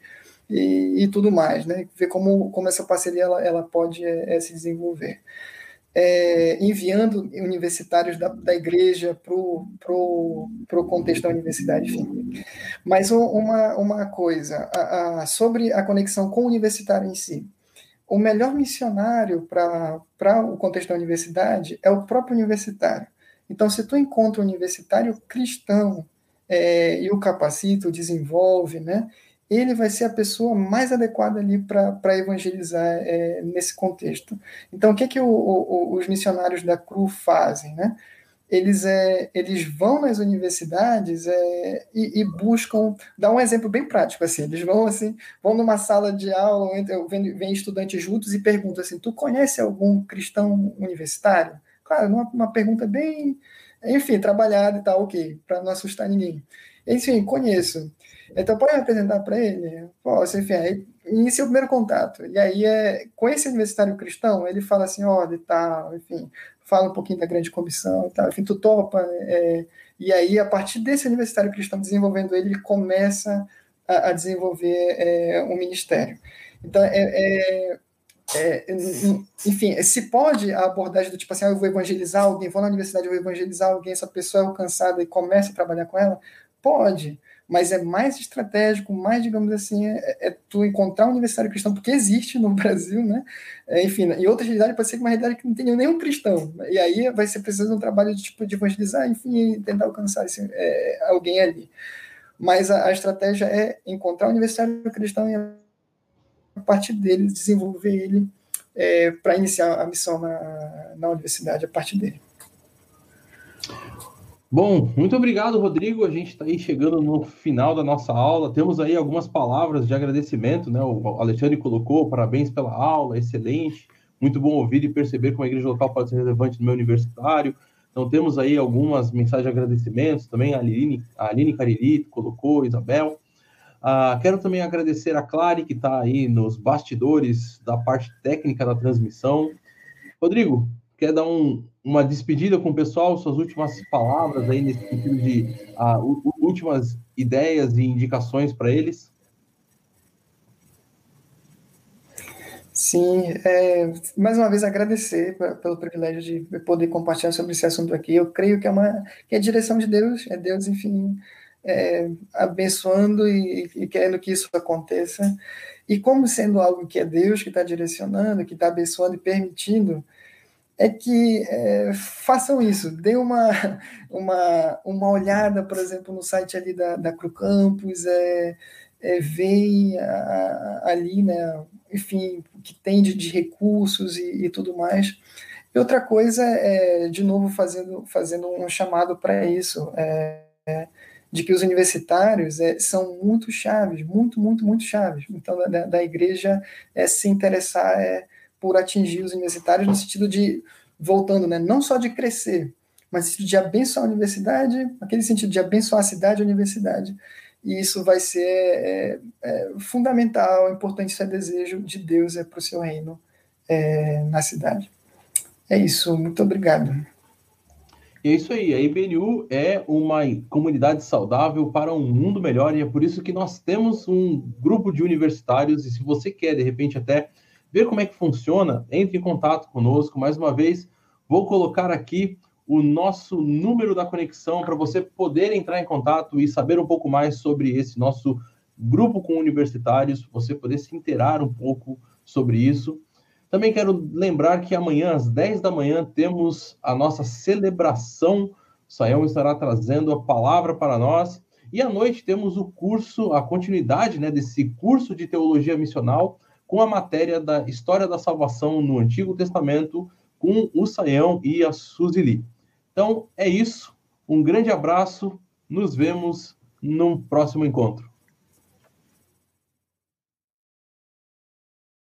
e, e, tudo mais, né? Ver como, como essa parceria ela, ela pode é, é se desenvolver é, enviando universitários da, da igreja para o contexto da universidade. Enfim. Mas uma, uma coisa, a, a, sobre a conexão com o universitário em si. O melhor missionário para o contexto da universidade é o próprio universitário. Então, se tu encontra um universitário cristão é, e o capacita, o desenvolve, né, ele vai ser a pessoa mais adequada ali para evangelizar é, nesse contexto. Então, o que, que o, o, os missionários da CRU fazem? Né? Eles, é, eles vão nas universidades é, e, e, buscam, dar um exemplo bem prático, assim, eles vão assim, vão numa sala de aula, vem, vem estudantes juntos e perguntam assim, tu conhece algum cristão universitário? Claro, uma, uma pergunta bem, enfim, trabalhada e tal, ok, para não assustar ninguém. Enfim, conheço. Então, pode apresentar para ele? Posso, enfim, aí inicia o primeiro contato. E aí, é, com esse universitário cristão, ele fala assim, olha, e tal, enfim, fala um pouquinho da grande comissão e tal, enfim, tu topa. É, e aí, a partir desse universitário cristão desenvolvendo ele, ele começa a, a desenvolver é, um ministério. Então, é, é é, enfim, se pode a abordagem do tipo assim, ah, eu vou evangelizar alguém, vou na universidade, eu vou evangelizar alguém, essa pessoa é alcançada e começa a trabalhar com ela, pode, mas é mais estratégico, mais, digamos assim, é, é tu encontrar um universitário cristão, porque existe no <laughs> Brasil, né? É, enfim, em outras realidades pode ser uma realidade que não tenha nenhum cristão, e aí vai ser preciso um trabalho de tipo de evangelizar, enfim, tentar alcançar esse, é, alguém ali. Mas a, a estratégia é encontrar um universitário cristão e a partir dele, desenvolver ele é, para iniciar a missão na, na universidade a partir dele. Bom, muito obrigado, Rodrigo. A gente está aí chegando no final da nossa aula. Temos aí algumas palavras de agradecimento, né? O Alexandre colocou parabéns pela aula, excelente. Muito bom ouvir e perceber como a igreja local pode ser relevante no meu universitário. Então, temos aí algumas mensagens de agradecimentos também. A Aline, a Aline Carili colocou, Isabel. Uh, quero também agradecer a Clary, que está aí nos bastidores da parte técnica da transmissão. Rodrigo, quer dar um, uma despedida com o pessoal, suas últimas palavras aí nesse sentido de uh, últimas ideias e indicações para eles? Sim, é, mais uma vez agradecer pelo privilégio de poder compartilhar sobre esse assunto aqui. Eu creio que é uma que é a direção de Deus, é Deus, enfim, é, abençoando e, e, querendo que isso aconteça. E como sendo algo que é Deus que está direcionando, que está abençoando e permitindo, é que é, façam isso, dê uma, <laughs> uma, uma olhada, por exemplo, no site ali da, da Cru Campus, é, é, veem a, ali, né, enfim, o que tem de, de recursos e, e, tudo mais. E outra coisa é, de novo, fazendo, fazendo um chamado para isso, é, de que os universitários é, são muito chaves, muito, muito, muito chaves. Então, da, da igreja é, se interessar é, por atingir os universitários no sentido de, voltando, né, não só de crescer, mas no sentido de abençoar a universidade, aquele sentido de abençoar a cidade e a universidade. E isso vai ser é, é, fundamental, importante, isso é desejo de Deus é, para o seu reino é, na cidade. É isso, muito obrigado. E é isso aí, a IBNU é uma comunidade saudável para um mundo melhor, e é por isso que nós temos um grupo de universitários, e se você quer, de repente, até ver como é que funciona, entre em contato conosco. Mais uma vez, vou colocar aqui o nosso número da conexão para você poder entrar em contato e saber um pouco mais sobre esse nosso grupo com universitários, você poder se inteirar um pouco sobre isso. Também quero lembrar que amanhã, às 10 da manhã, temos a nossa celebração. O Saião estará trazendo a palavra para nós. E à noite temos o curso, a continuidade né, desse curso de teologia missional, com a matéria da história da salvação no Antigo Testamento, com o Saião e a Suzili. Então é isso. Um grande abraço. Nos vemos no próximo encontro.